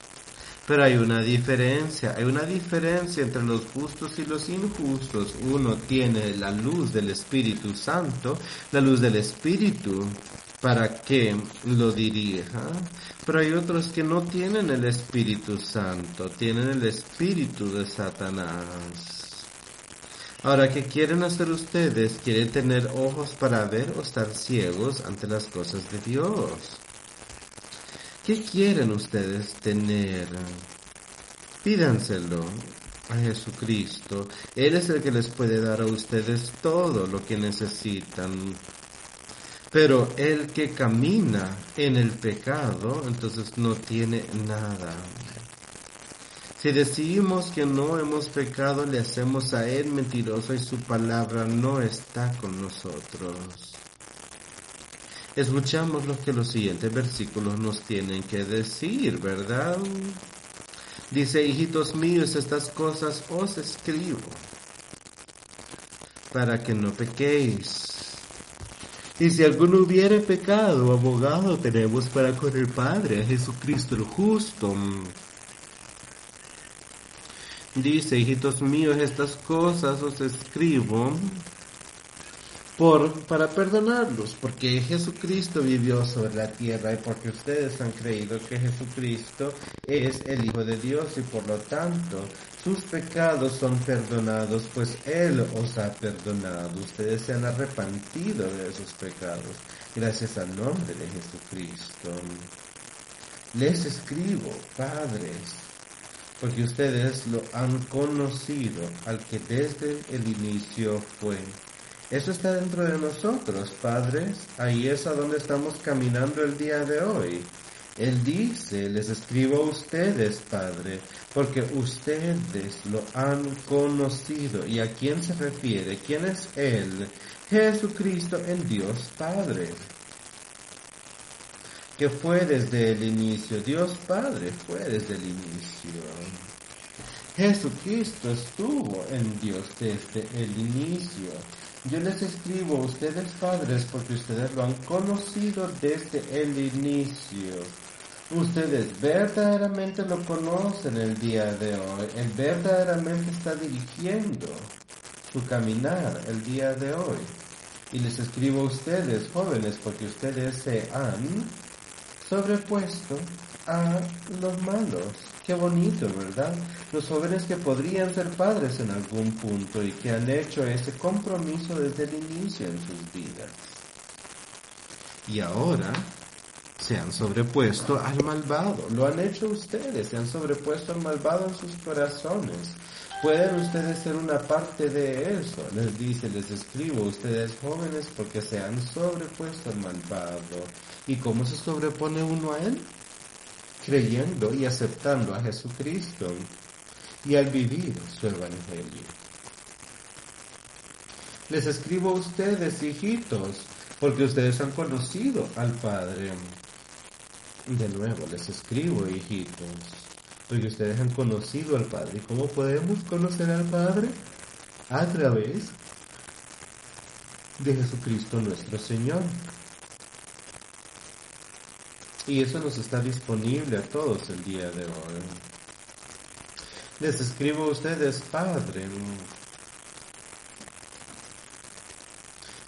Pero hay una diferencia, hay una diferencia entre los justos y los injustos. Uno tiene la luz del Espíritu Santo, la luz del Espíritu para que lo dirija, pero hay otros que no tienen el Espíritu Santo, tienen el Espíritu de Satanás. Ahora, ¿qué quieren hacer ustedes? ¿Quieren tener ojos para ver o estar ciegos ante las cosas de Dios? ¿Qué quieren ustedes tener? Pídanselo a Jesucristo. Él es el que les puede dar a ustedes todo lo que necesitan. Pero el que camina en el pecado, entonces no tiene nada. Si decimos que no hemos pecado, le hacemos a Él mentiroso y su palabra no está con nosotros. Escuchamos lo que los siguientes versículos nos tienen que decir, ¿verdad? Dice, hijitos míos, estas cosas os escribo para que no pequéis. Y si alguno hubiere pecado, abogado tenemos para con el Padre, a Jesucristo el justo. Dice, hijitos míos, estas cosas os escribo por, para perdonarlos, porque Jesucristo vivió sobre la tierra y porque ustedes han creído que Jesucristo es el Hijo de Dios y por lo tanto sus pecados son perdonados, pues Él os ha perdonado. Ustedes se han arrepentido de esos pecados, gracias al nombre de Jesucristo. Les escribo, padres, porque ustedes lo han conocido al que desde el inicio fue. Eso está dentro de nosotros, padres. Ahí es a donde estamos caminando el día de hoy. Él dice, les escribo a ustedes, Padre, porque ustedes lo han conocido. ¿Y a quién se refiere? ¿Quién es Él? Jesucristo, el Dios Padre que fue desde el inicio. Dios Padre fue desde el inicio. Jesucristo estuvo en Dios desde el inicio. Yo les escribo a ustedes padres porque ustedes lo han conocido desde el inicio. Ustedes verdaderamente lo conocen el día de hoy. Él verdaderamente está dirigiendo su caminar el día de hoy. Y les escribo a ustedes jóvenes porque ustedes se han sobrepuesto a los malos. Qué bonito, ¿verdad? Los jóvenes que podrían ser padres en algún punto y que han hecho ese compromiso desde el inicio en sus vidas. Y ahora se han sobrepuesto al malvado. Lo han hecho ustedes, se han sobrepuesto al malvado en sus corazones. Pueden ustedes ser una parte de eso. Les dice, les escribo, ustedes jóvenes, porque se han sobrepuesto al malvado ¿Y cómo se sobrepone uno a Él? Creyendo y aceptando a Jesucristo y al vivir su Evangelio. Les escribo a ustedes, hijitos, porque ustedes han conocido al Padre. De nuevo, les escribo, hijitos, porque ustedes han conocido al Padre. ¿Y cómo podemos conocer al Padre? A través de Jesucristo nuestro Señor. Y eso nos está disponible a todos el día de hoy. Les escribo a ustedes, Padre,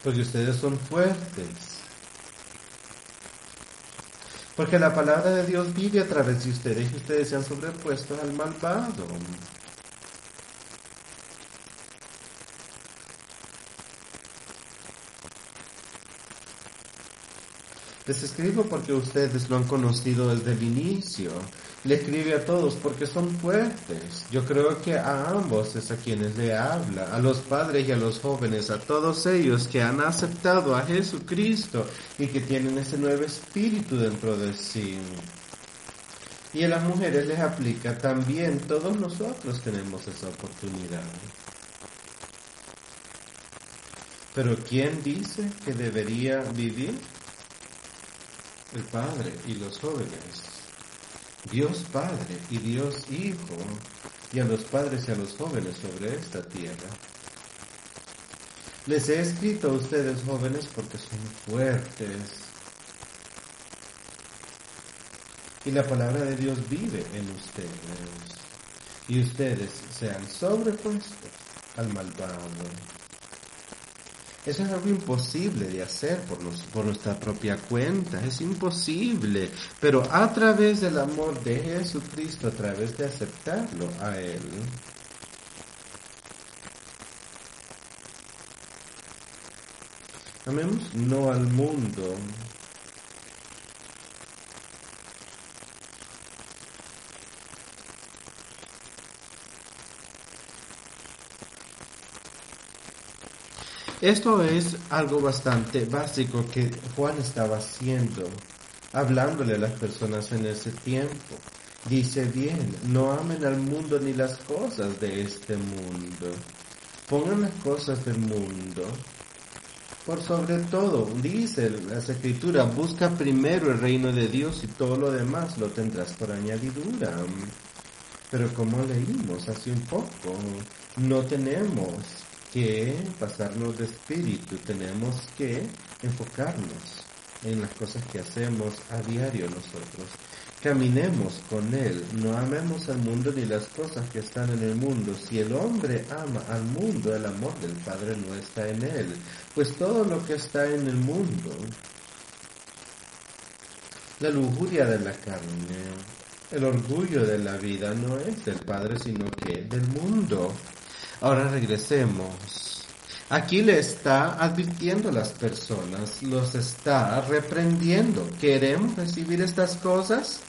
porque ustedes son fuertes. Porque la palabra de Dios vive a través de ustedes y ustedes se han sobrepuesto al malvado. Les escribo porque ustedes lo han conocido desde el inicio. Le escribe a todos porque son fuertes. Yo creo que a ambos es a quienes le habla, a los padres y a los jóvenes, a todos ellos que han aceptado a Jesucristo y que tienen ese nuevo espíritu dentro de sí. Y a las mujeres les aplica también, todos nosotros tenemos esa oportunidad. Pero ¿quién dice que debería vivir? el Padre y los jóvenes, Dios Padre y Dios Hijo, y a los padres y a los jóvenes sobre esta tierra. Les he escrito a ustedes jóvenes porque son fuertes. Y la palabra de Dios vive en ustedes. Y ustedes se han sobrepuesto al malvado. Eso es algo imposible de hacer por, por nuestra propia cuenta, es imposible, pero a través del amor de Jesucristo, a través de aceptarlo a Él, Amemos no al mundo. Esto es algo bastante básico que Juan estaba haciendo, hablándole a las personas en ese tiempo. Dice bien, no amen al mundo ni las cosas de este mundo. Pongan las cosas del mundo por sobre todo, dice las escrituras, busca primero el reino de Dios y todo lo demás lo tendrás por añadidura. Pero como leímos hace un poco, no tenemos que pasarnos de espíritu, tenemos que enfocarnos en las cosas que hacemos a diario nosotros. Caminemos con Él, no amemos al mundo ni las cosas que están en el mundo. Si el hombre ama al mundo, el amor del Padre no está en Él, pues todo lo que está en el mundo, la lujuria de la carne, el orgullo de la vida no es del Padre, sino que del mundo. Ahora regresemos Aquí le está advirtiendo a las personas, los está reprendiendo. ¿Queremos recibir estas cosas?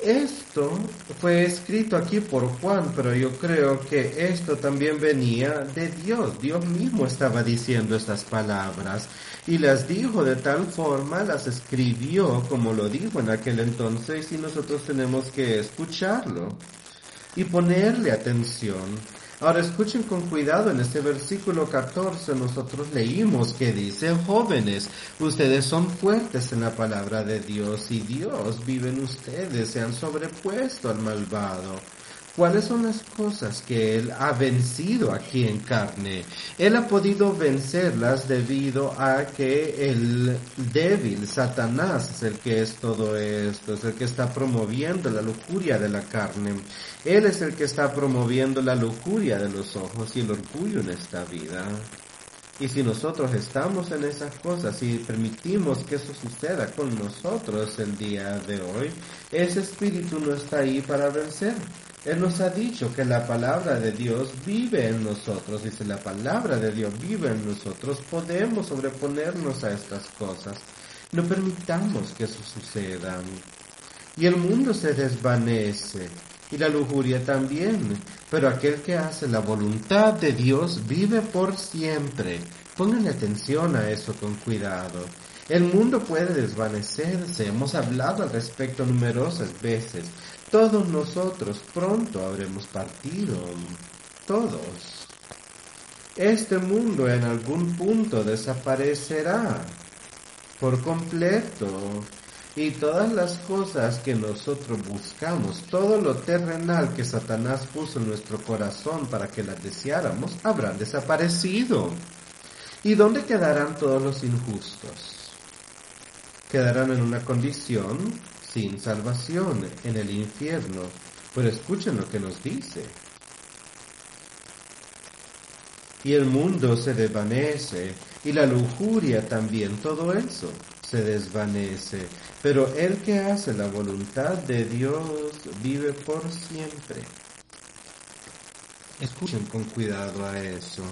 Esto fue escrito aquí por Juan, pero yo creo que esto también venía de Dios. Dios mismo estaba diciendo estas palabras y las dijo de tal forma, las escribió como lo dijo en aquel entonces y nosotros tenemos que escucharlo y ponerle atención. Ahora escuchen con cuidado en este versículo 14 nosotros leímos que dice, jóvenes, ustedes son fuertes en la palabra de Dios y Dios vive en ustedes, se han sobrepuesto al malvado. ¿Cuáles son las cosas que Él ha vencido aquí en carne? Él ha podido vencerlas debido a que el débil, Satanás, es el que es todo esto, es el que está promoviendo la lujuria de la carne. Él es el que está promoviendo la lujuria de los ojos y el orgullo en esta vida. Y si nosotros estamos en esas cosas y permitimos que eso suceda con nosotros el día de hoy, ese espíritu no está ahí para vencer. Él nos ha dicho que la palabra de Dios vive en nosotros y si la palabra de Dios vive en nosotros podemos sobreponernos a estas cosas. No permitamos que eso suceda. Y el mundo se desvanece y la lujuria también, pero aquel que hace la voluntad de Dios vive por siempre. Pongan atención a eso con cuidado. El mundo puede desvanecerse, hemos hablado al respecto numerosas veces, todos nosotros pronto habremos partido, todos. Este mundo en algún punto desaparecerá por completo y todas las cosas que nosotros buscamos, todo lo terrenal que Satanás puso en nuestro corazón para que las deseáramos, habrán desaparecido. ¿Y dónde quedarán todos los injustos? Quedarán en una condición sin salvación en el infierno. Pero escuchen lo que nos dice. Y el mundo se desvanece, y la lujuria también, todo eso se desvanece. Pero el que hace la voluntad de Dios vive por siempre. Escuchen con cuidado a eso.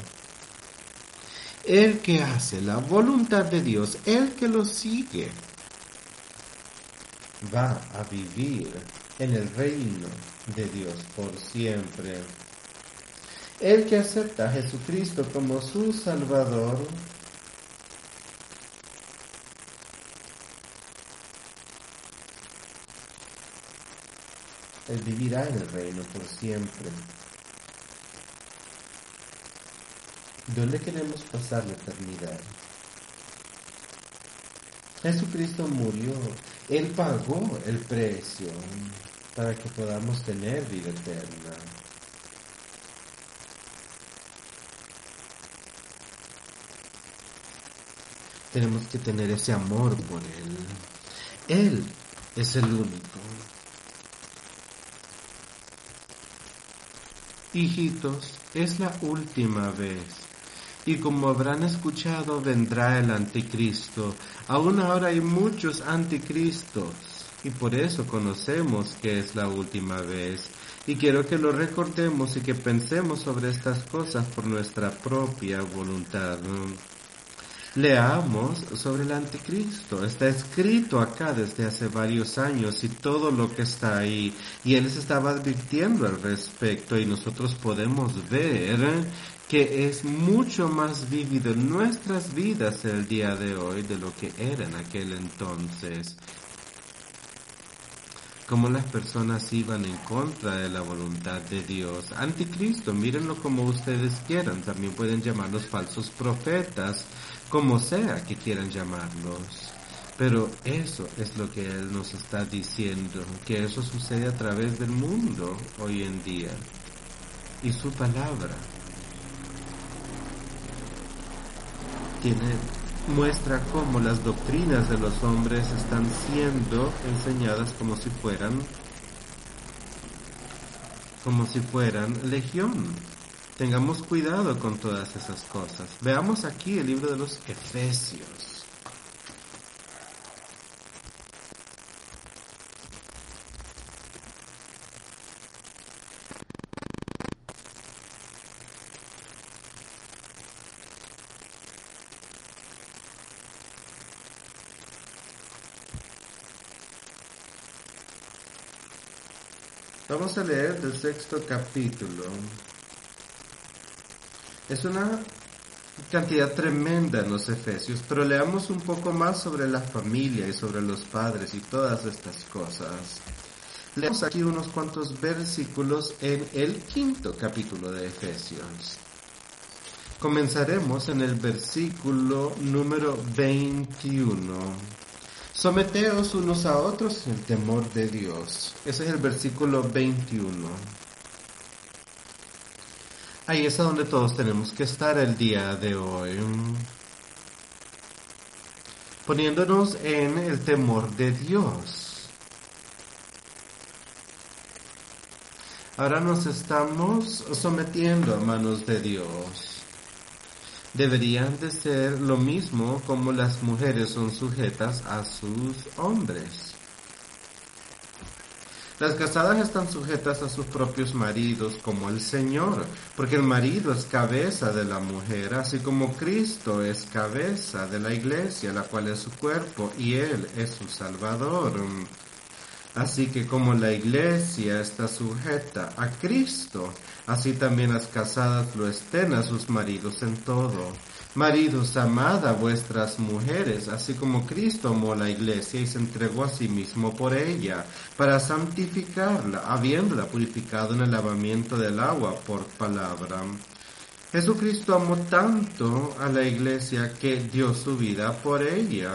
El que hace la voluntad de Dios, el que lo sigue, va a vivir en el reino de Dios por siempre. El que acepta a Jesucristo como su Salvador, él vivirá en el reino por siempre. ¿Dónde queremos pasar la eternidad? Jesucristo murió él pagó el precio para que podamos tener vida eterna. Tenemos que tener ese amor por Él. Él es el único. Hijitos, es la última vez. Y como habrán escuchado, vendrá el anticristo. Aún ahora hay muchos anticristos. Y por eso conocemos que es la última vez. Y quiero que lo recordemos y que pensemos sobre estas cosas por nuestra propia voluntad. Leamos sobre el anticristo. Está escrito acá desde hace varios años y todo lo que está ahí. Y él se estaba advirtiendo al respecto y nosotros podemos ver que es mucho más vívido en nuestras vidas el día de hoy de lo que era en aquel entonces como las personas iban en contra de la voluntad de Dios. Anticristo, mírenlo como ustedes quieran, también pueden llamarlos falsos profetas, como sea que quieran llamarlos. Pero eso es lo que Él nos está diciendo, que eso sucede a través del mundo hoy en día. Y su palabra tiene muestra cómo las doctrinas de los hombres están siendo enseñadas como si fueran como si fueran legión. Tengamos cuidado con todas esas cosas. Veamos aquí el libro de los Efesios. Vamos a leer del sexto capítulo. Es una cantidad tremenda en los Efesios, pero leamos un poco más sobre la familia y sobre los padres y todas estas cosas. Leemos aquí unos cuantos versículos en el quinto capítulo de Efesios. Comenzaremos en el versículo número 21. Someteos unos a otros en el temor de Dios. Ese es el versículo 21. Ahí es a donde todos tenemos que estar el día de hoy. Poniéndonos en el temor de Dios. Ahora nos estamos sometiendo a manos de Dios deberían de ser lo mismo como las mujeres son sujetas a sus hombres. Las casadas están sujetas a sus propios maridos como el Señor, porque el marido es cabeza de la mujer, así como Cristo es cabeza de la iglesia, la cual es su cuerpo, y Él es su Salvador. Así que como la iglesia está sujeta a Cristo, así también las casadas lo estén a sus maridos en todo. Maridos, amad a vuestras mujeres, así como Cristo amó la iglesia y se entregó a sí mismo por ella, para santificarla, habiéndola purificado en el lavamiento del agua por palabra. Jesucristo amó tanto a la iglesia que dio su vida por ella.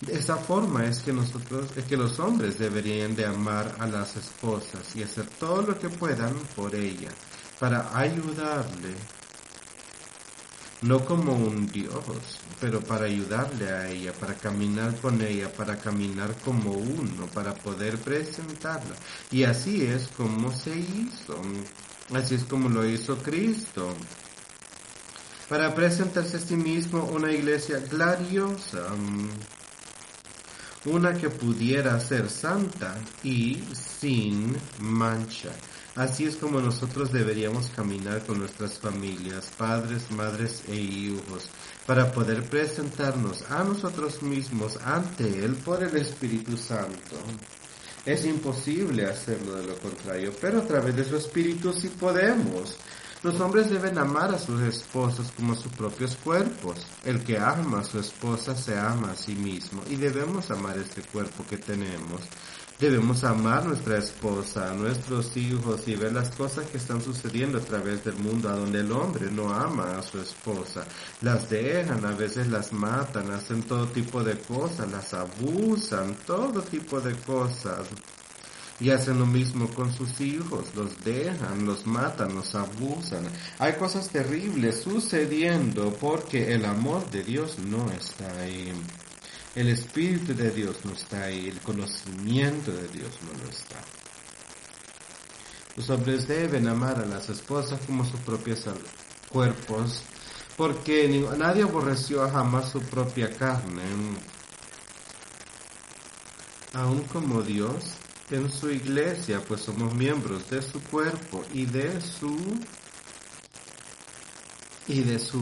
De esa forma es que nosotros, es que los hombres deberían de amar a las esposas y hacer todo lo que puedan por ella, para ayudarle, no como un Dios, pero para ayudarle a ella, para caminar con ella, para caminar como uno, para poder presentarla. Y así es como se hizo, así es como lo hizo Cristo para presentarse a sí mismo una iglesia gloriosa una que pudiera ser santa y sin mancha. Así es como nosotros deberíamos caminar con nuestras familias, padres, madres e hijos, para poder presentarnos a nosotros mismos ante Él por el Espíritu Santo. Es imposible hacerlo de lo contrario, pero a través de su Espíritu sí podemos. Los hombres deben amar a sus esposas como a sus propios cuerpos. El que ama a su esposa se ama a sí mismo y debemos amar este cuerpo que tenemos. Debemos amar nuestra esposa, nuestros hijos y ver las cosas que están sucediendo a través del mundo a donde el hombre no ama a su esposa. Las dejan, a veces las matan, hacen todo tipo de cosas, las abusan, todo tipo de cosas. y hacen lo mismo con sus hijos, los dejan, los matan, los abusan. Hay cosas terribles sucediendo porque el amor de Dios no está ahí. El Espíritu de Dios no está ahí, el conocimiento de Dios no lo está. Los hombres deben amar a las esposas como sus propios cuerpos, porque nadie aborreció jamás su propia carne, aun como Dios en su iglesia, pues somos miembros de su cuerpo y de su y de su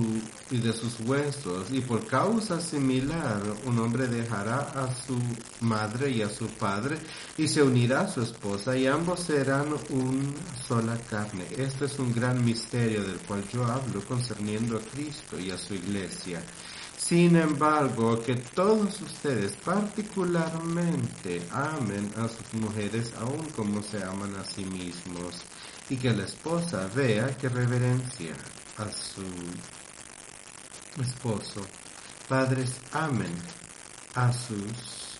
y de sus huesos y por causa similar un hombre dejará a su madre y a su padre y se unirá a su esposa y ambos serán una sola carne. Este es un gran misterio del cual yo hablo concerniendo a Cristo y a su iglesia. Sin embargo, que todos ustedes particularmente amen a sus mujeres aun como se aman a sí mismos y que la esposa vea que reverencia a su esposo. Padres amen a sus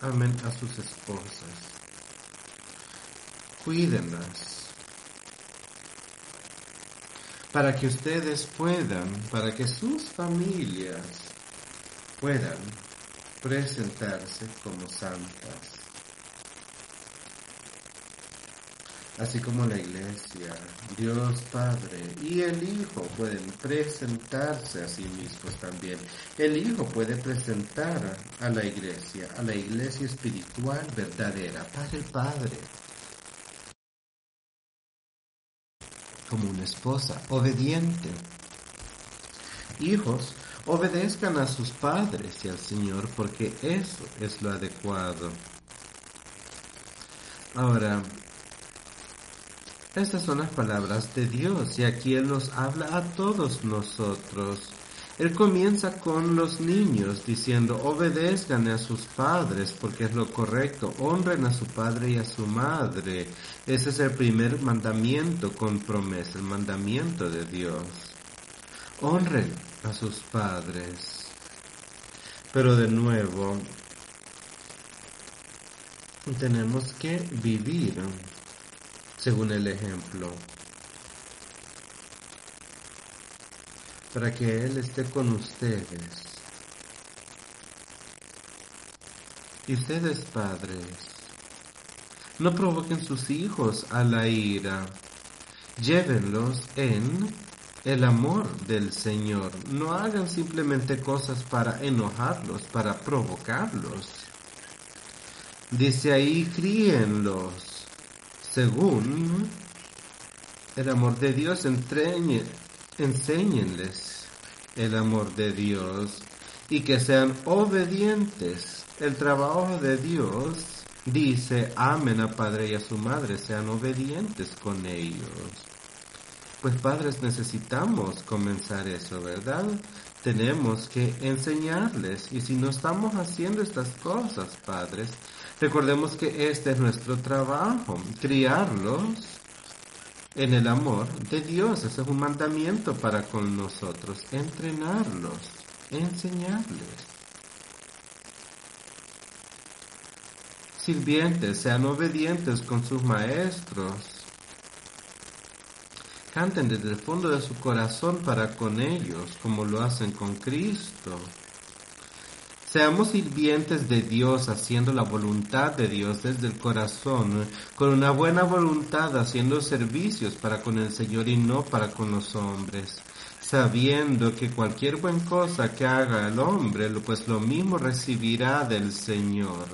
amen a sus esposas. Cuídenlas para que ustedes puedan, para que sus familias puedan presentarse como santas. Así como la iglesia, Dios Padre y el Hijo pueden presentarse a sí mismos también. El Hijo puede presentar a la iglesia, a la iglesia espiritual verdadera, para el Padre. como una esposa obediente. Hijos, obedezcan a sus padres y al Señor porque eso es lo adecuado. Ahora, estas son las palabras de Dios y aquí Él nos habla a todos nosotros. Él comienza con los niños diciendo, obedezcan a sus padres porque es lo correcto, honren a su padre y a su madre. Ese es el primer mandamiento con promesa, el mandamiento de Dios. Honren a sus padres. Pero de nuevo, tenemos que vivir según el ejemplo. para que Él esté con ustedes. Y ustedes, padres, no provoquen sus hijos a la ira, llévenlos en el amor del Señor. No hagan simplemente cosas para enojarlos, para provocarlos. Dice ahí, críenlos según el amor de Dios, entreñe, enséñenles el amor de Dios y que sean obedientes. El trabajo de Dios dice, amen a padre y a su madre, sean obedientes con ellos. Pues padres necesitamos comenzar eso, ¿verdad? Tenemos que enseñarles y si no estamos haciendo estas cosas, padres, recordemos que este es nuestro trabajo, criarlos en el amor de Dios. Ese es un mandamiento para con nosotros, entrenarlos, enseñarles. Sirvientes, sean obedientes con sus maestros. Canten desde el fondo de su corazón para con ellos, como lo hacen con Cristo. Seamos sirvientes de Dios haciendo la voluntad de Dios desde el corazón, con una buena voluntad haciendo servicios para con el Señor y no para con los hombres, sabiendo que cualquier buena cosa que haga el hombre, pues lo mismo recibirá del Señor.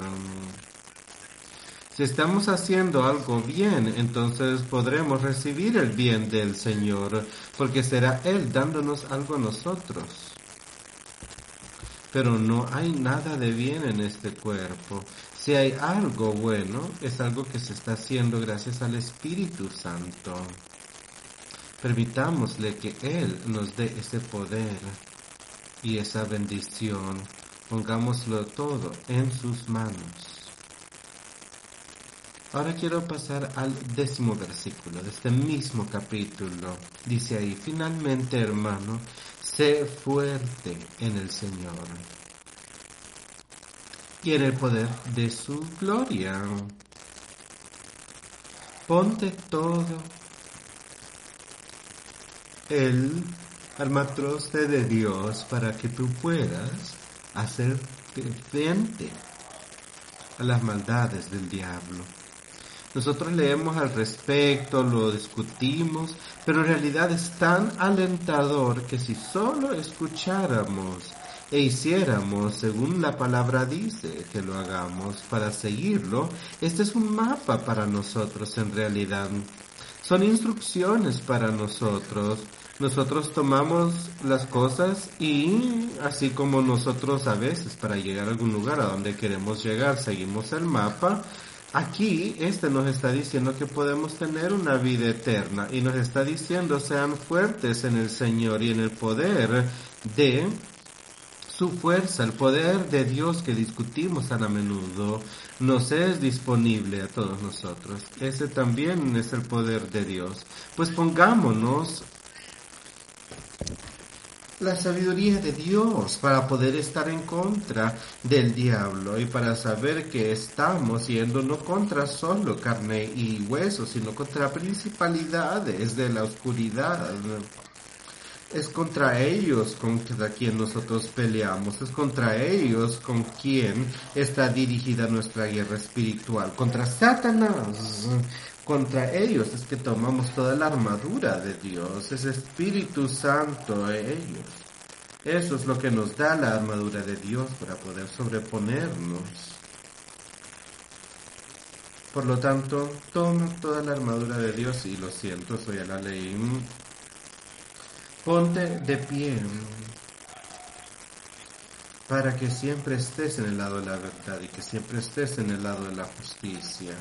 Si estamos haciendo algo bien, entonces podremos recibir el bien del Señor, porque será Él dándonos algo a nosotros pero no hay nada de bien en este cuerpo. Si hay algo bueno, es algo que se está haciendo gracias al Espíritu Santo. Permitámosle que Él nos dé ese poder y esa bendición. Pongámoslo todo en sus manos. Ahora quiero pasar al décimo versículo de este mismo capítulo. Dice ahí, finalmente hermano, Sé fuerte en el Señor. y en el poder de su gloria. Ponte todo el armatroste de Dios para que tú puedas hacer frente a las maldades del diablo. Nosotros leemos al respecto, lo discutimos, pero en realidad es tan alentador que si solo escucháramos e hiciéramos según la palabra dice que lo hagamos para seguirlo, este es un mapa para nosotros en realidad. Son instrucciones para nosotros. Nosotros tomamos las cosas y así como nosotros a veces para llegar a algún lugar a donde queremos llegar seguimos el mapa, Aquí este nos está diciendo que podemos tener una vida eterna y nos está diciendo sean fuertes en el Señor y en el poder de su fuerza, el poder de Dios que discutimos tan a menudo, nos es disponible a todos nosotros. Ese también es el poder de Dios. Pues pongámonos la sabiduría de Dios para poder estar en contra del diablo y para saber que estamos yendo no contra solo carne y hueso, sino contra principalidades de la oscuridad. Es contra ellos contra quien nosotros peleamos, es contra ellos con quien está dirigida nuestra guerra espiritual, contra Satanás, contra ellos es que tomamos toda la armadura de Dios, es Espíritu Santo ellos. Eso es lo que nos da la armadura de Dios para poder sobreponernos. Por lo tanto, toma toda la armadura de Dios y lo siento, soy a la ley. Ponte de pie para que siempre estés en el lado de la verdad y que siempre estés en el lado de la justicia.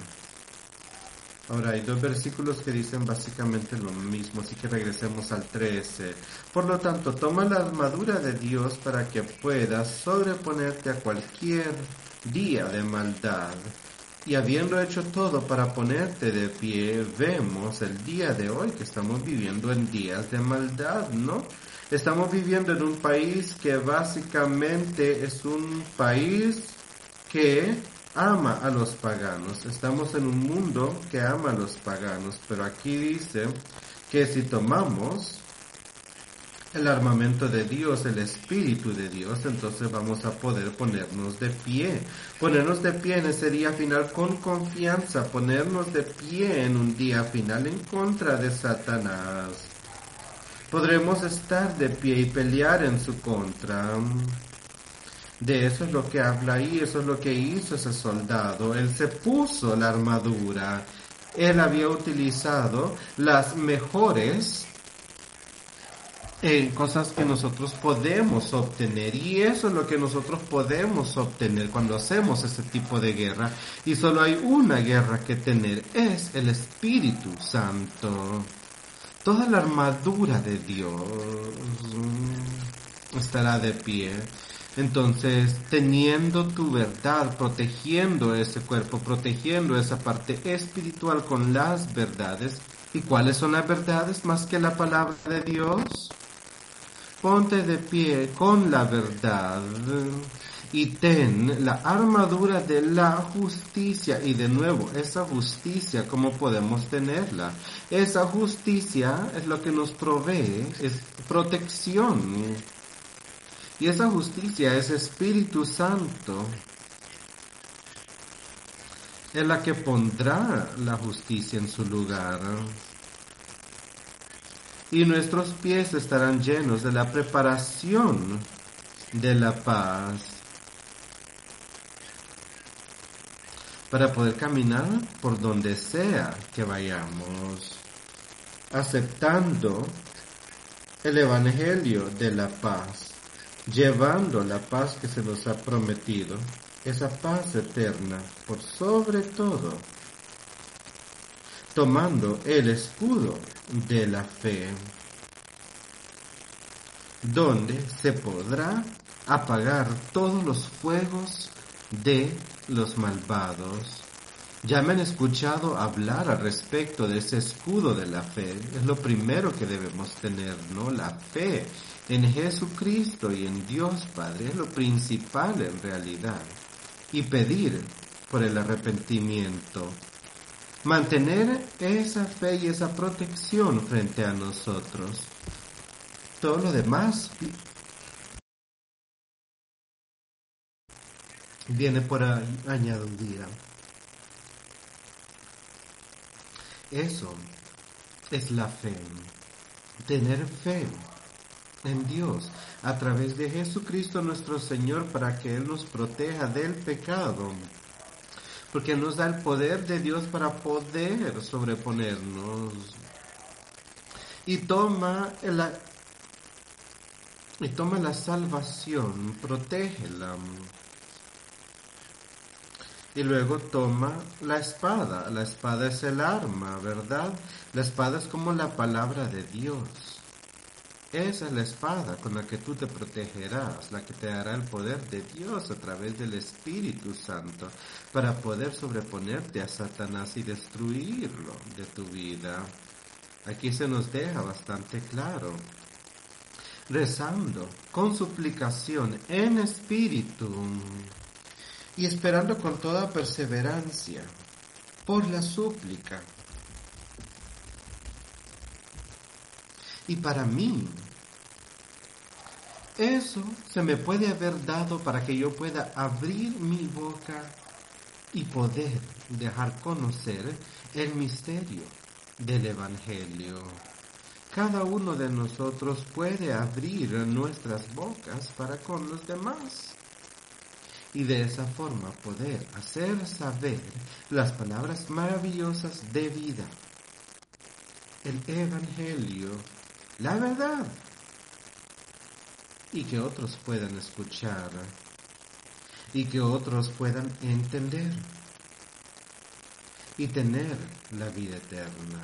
Ahora hay dos versículos que dicen básicamente lo mismo, así que regresemos al 13. Por lo tanto, toma la armadura de Dios para que puedas sobreponerte a cualquier día de maldad. Y habiendo hecho todo para ponerte de pie, vemos el día de hoy que estamos viviendo en días de maldad, ¿no? Estamos viviendo en un país que básicamente es un país que ama a los paganos. Estamos en un mundo que ama a los paganos, pero aquí dice que si tomamos el armamento de Dios, el Espíritu de Dios, entonces vamos a poder ponernos de pie. Ponernos de pie en ese día final con confianza, ponernos de pie en un día final en contra de Satanás. Podremos estar de pie y pelear en su contra. De eso es lo que habla ahí, eso es lo que hizo ese soldado. Él se puso la armadura. Él había utilizado las mejores eh, cosas que nosotros podemos obtener. Y eso es lo que nosotros podemos obtener cuando hacemos ese tipo de guerra. Y solo hay una guerra que tener, es el Espíritu Santo. Toda la armadura de Dios estará de pie. Entonces, teniendo tu verdad, protegiendo ese cuerpo, protegiendo esa parte espiritual con las verdades. ¿Y cuáles son las verdades más que la palabra de Dios? Ponte de pie con la verdad y ten la armadura de la justicia. Y de nuevo, esa justicia, ¿cómo podemos tenerla? Esa justicia es lo que nos provee, es protección y esa justicia es Espíritu Santo. Es la que pondrá la justicia en su lugar. Y nuestros pies estarán llenos de la preparación de la paz. Para poder caminar por donde sea que vayamos. Aceptando el Evangelio de la paz llevando la paz que se nos ha prometido, esa paz eterna por sobre todo, tomando el escudo de la fe, donde se podrá apagar todos los fuegos de los malvados. Ya me han escuchado hablar al respecto de ese escudo de la fe. Es lo primero que debemos tener, ¿no? La fe en Jesucristo y en Dios Padre es lo principal en realidad. y pedir por el arrepentimiento. Mantener esa fe y esa protección frente a nosotros. Todo lo demás viene por añadidura. Eso es la fe. Tener fe en Dios a través de Jesucristo nuestro Señor para que Él nos proteja del pecado. Porque nos da el poder de Dios para poder sobreponernos. Y toma la, y toma la salvación, protégela. Y luego toma la espada. La espada es el arma, ¿verdad? La espada es como la palabra de Dios. Esa es la espada con la que tú te protegerás, la que te dará el poder de Dios a través del Espíritu Santo para poder sobreponerte a Satanás y destruirlo de tu vida. Aquí se nos deja bastante claro. Rezando con suplicación en espíritu y esperando con toda perseverancia por la súplica. Y para mí, eso se me puede haber dado para que yo pueda abrir mi boca y poder dejar conocer el misterio del Evangelio. Cada uno de nosotros puede abrir nuestras bocas para con los demás y de esa forma poder hacer saber las palabras maravillosas de vida, el Evangelio, la verdad, y que otros puedan escuchar y que otros puedan entender y tener la vida eterna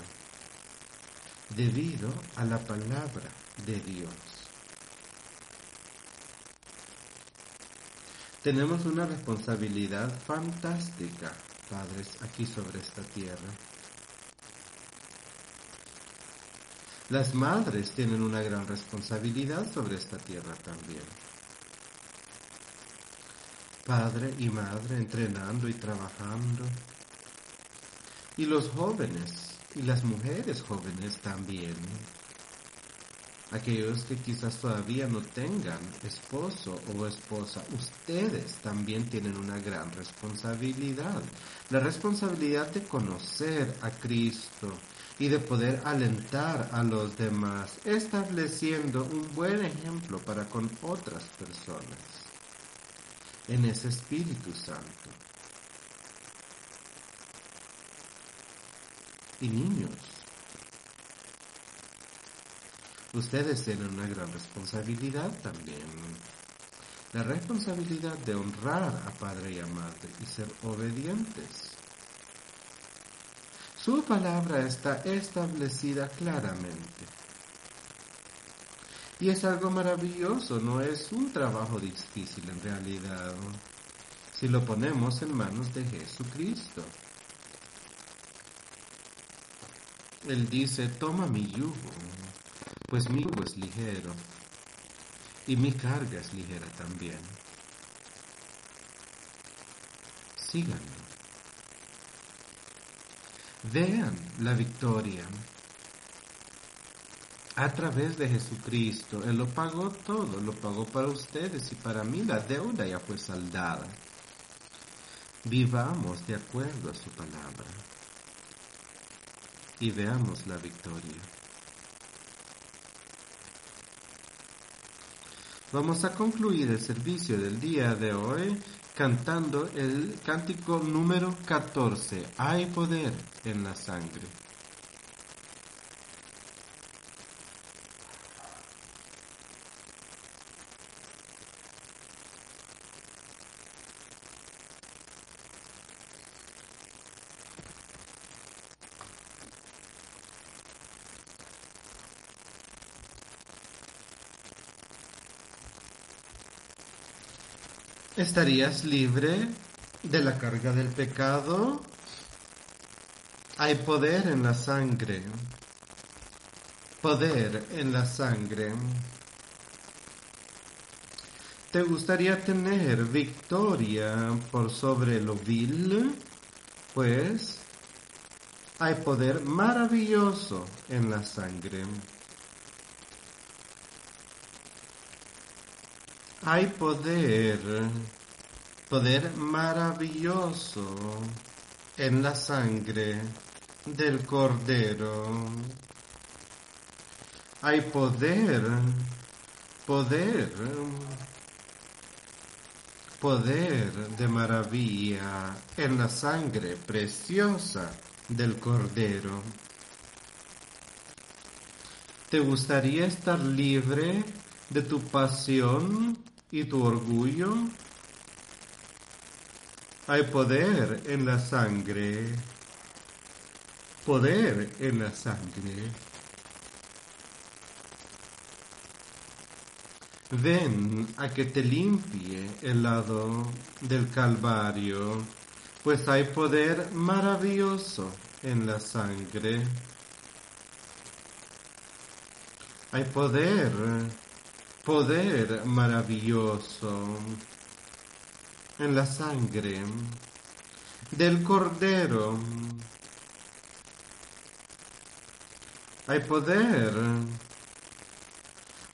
debido a la palabra de Dios. Tenemos una responsabilidad fantástica, padres, aquí sobre esta tierra. Las madres tienen una gran responsabilidad sobre esta tierra también. Padre y madre entrenando y trabajando. Y los jóvenes y las mujeres jóvenes también aquellos que quizás todavía no tengan esposo o esposa, ustedes también tienen una gran responsabilidad. La responsabilidad de conocer a Cristo y de poder alentar a los demás, estableciendo un buen ejemplo para con otras personas en ese Espíritu Santo. Y niños, ustedes tienen una gran responsabilidad también. La responsabilidad de honrar a padre y a madre y ser obedientes. Su palabra está establecida claramente. Y es algo maravilloso, no es un trabajo difícil en realidad, si lo ponemos en manos de Jesucristo. Él dice, toma mi yugo pues mi yugo es ligero y mi carga es ligera también. Síganlo. Vean la victoria. A través de Jesucristo, Él lo pagó todo, lo pagó para ustedes y para mí la deuda ya fue saldada. Vivamos de acuerdo a su palabra y veamos la victoria. Vamos a concluir el servicio del día de hoy cantando el cántico número 14. Hay poder en la sangre. ¿Estarías libre de la carga del pecado? Hay poder en la sangre. Poder en la sangre. ¿Te gustaría tener victoria por sobre lo vil? Pues hay poder maravilloso en la sangre. Hay poder, poder maravilloso en la sangre del cordero. Hay poder, poder, poder de maravilla en la sangre preciosa del cordero. ¿Te gustaría estar libre de tu pasión y tu orgullo? Hay poder en la sangre. Poder en la sangre. Ven a que te limpie el lado del Calvario, pues hay poder maravilloso en la sangre. Hay poder, poder maravilloso en la sangre del Cordero. Hay poder,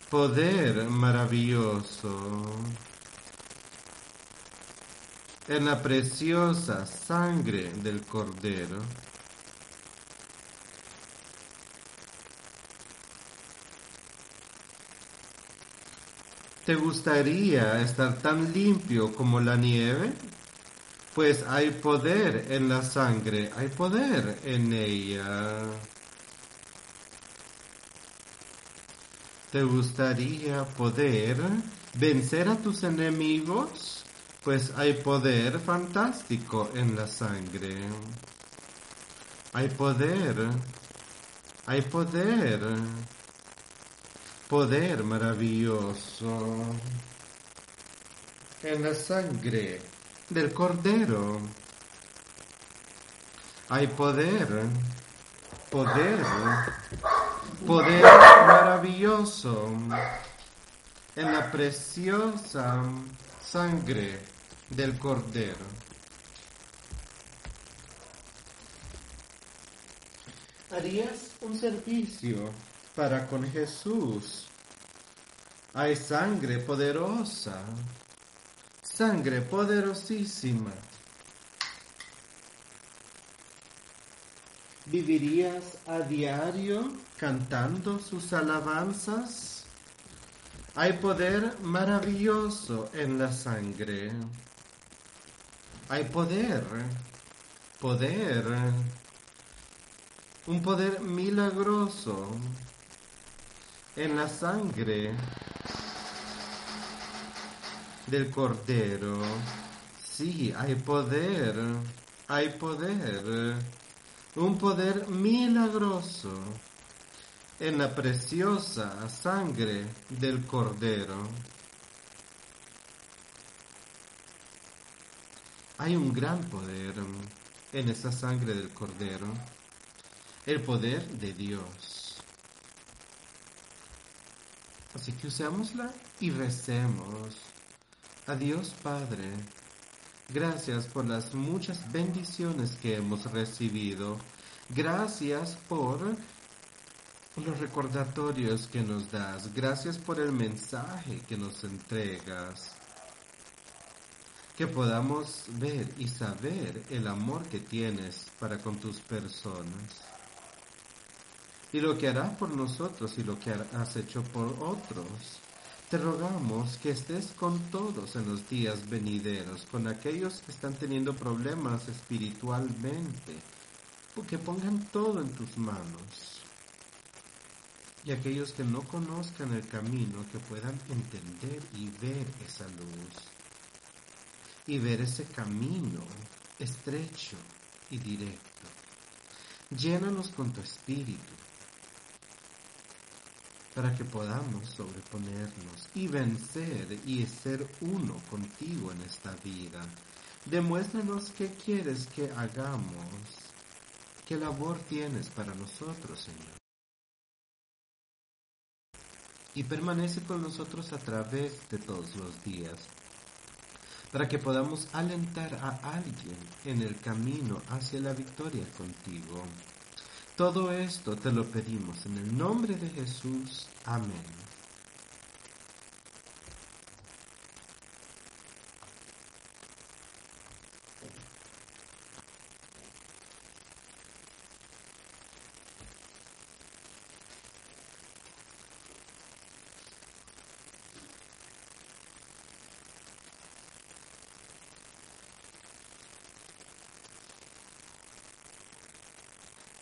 poder maravilloso en la preciosa sangre del Cordero. ¿Te gustaría estar tan limpio como la nieve? Pues hay poder en la sangre, hay poder en ella. ¿Te gustaría poder vencer a tus enemigos? Pues hay poder fantástico en la sangre. Hay poder, hay poder poder maravilloso en la sangre del cordero. Hay poder, poder, poder maravilloso en la preciosa sangre del cordero. ¿Harías un servicio para con Jesús. Hay sangre poderosa, sangre poderosísima. ¿Vivirías a diario cantando sus alabanzas? Hay poder maravilloso en la sangre. Hay poder, poder, un poder milagroso en la sangre del cordero. Sí, hay poder, hay poder, un poder milagroso en la preciosa sangre del cordero. Hay un gran poder en esa sangre del cordero, el poder de Dios. Así que usémosla y recemos. Adiós Padre. Gracias por las muchas bendiciones que hemos recibido. Gracias por los recordatorios que nos das. Gracias por el mensaje que nos entregas. Que podamos ver y saber el amor que tienes para con tus personas y lo que harás por nosotros y lo que has hecho por otros. Te rogamos que estés con todos en los días venideros, con aquellos que están teniendo problemas espiritualmente, que pongan todo en tus manos. Y aquellos que no conozcan el camino, que puedan entender y ver esa luz. Y ver ese camino estrecho y directo. Llénanos con tu espíritu para que podamos sobreponernos y vencer y ser uno contigo en esta vida. Demuéstranos qué quieres que hagamos, qué labor tienes para nosotros, Señor. Y permanece con nosotros a través de todos los días, para que podamos alentar a alguien en el camino hacia la victoria contigo. Todo esto te lo pedimos en el nombre de Jesús. Amén.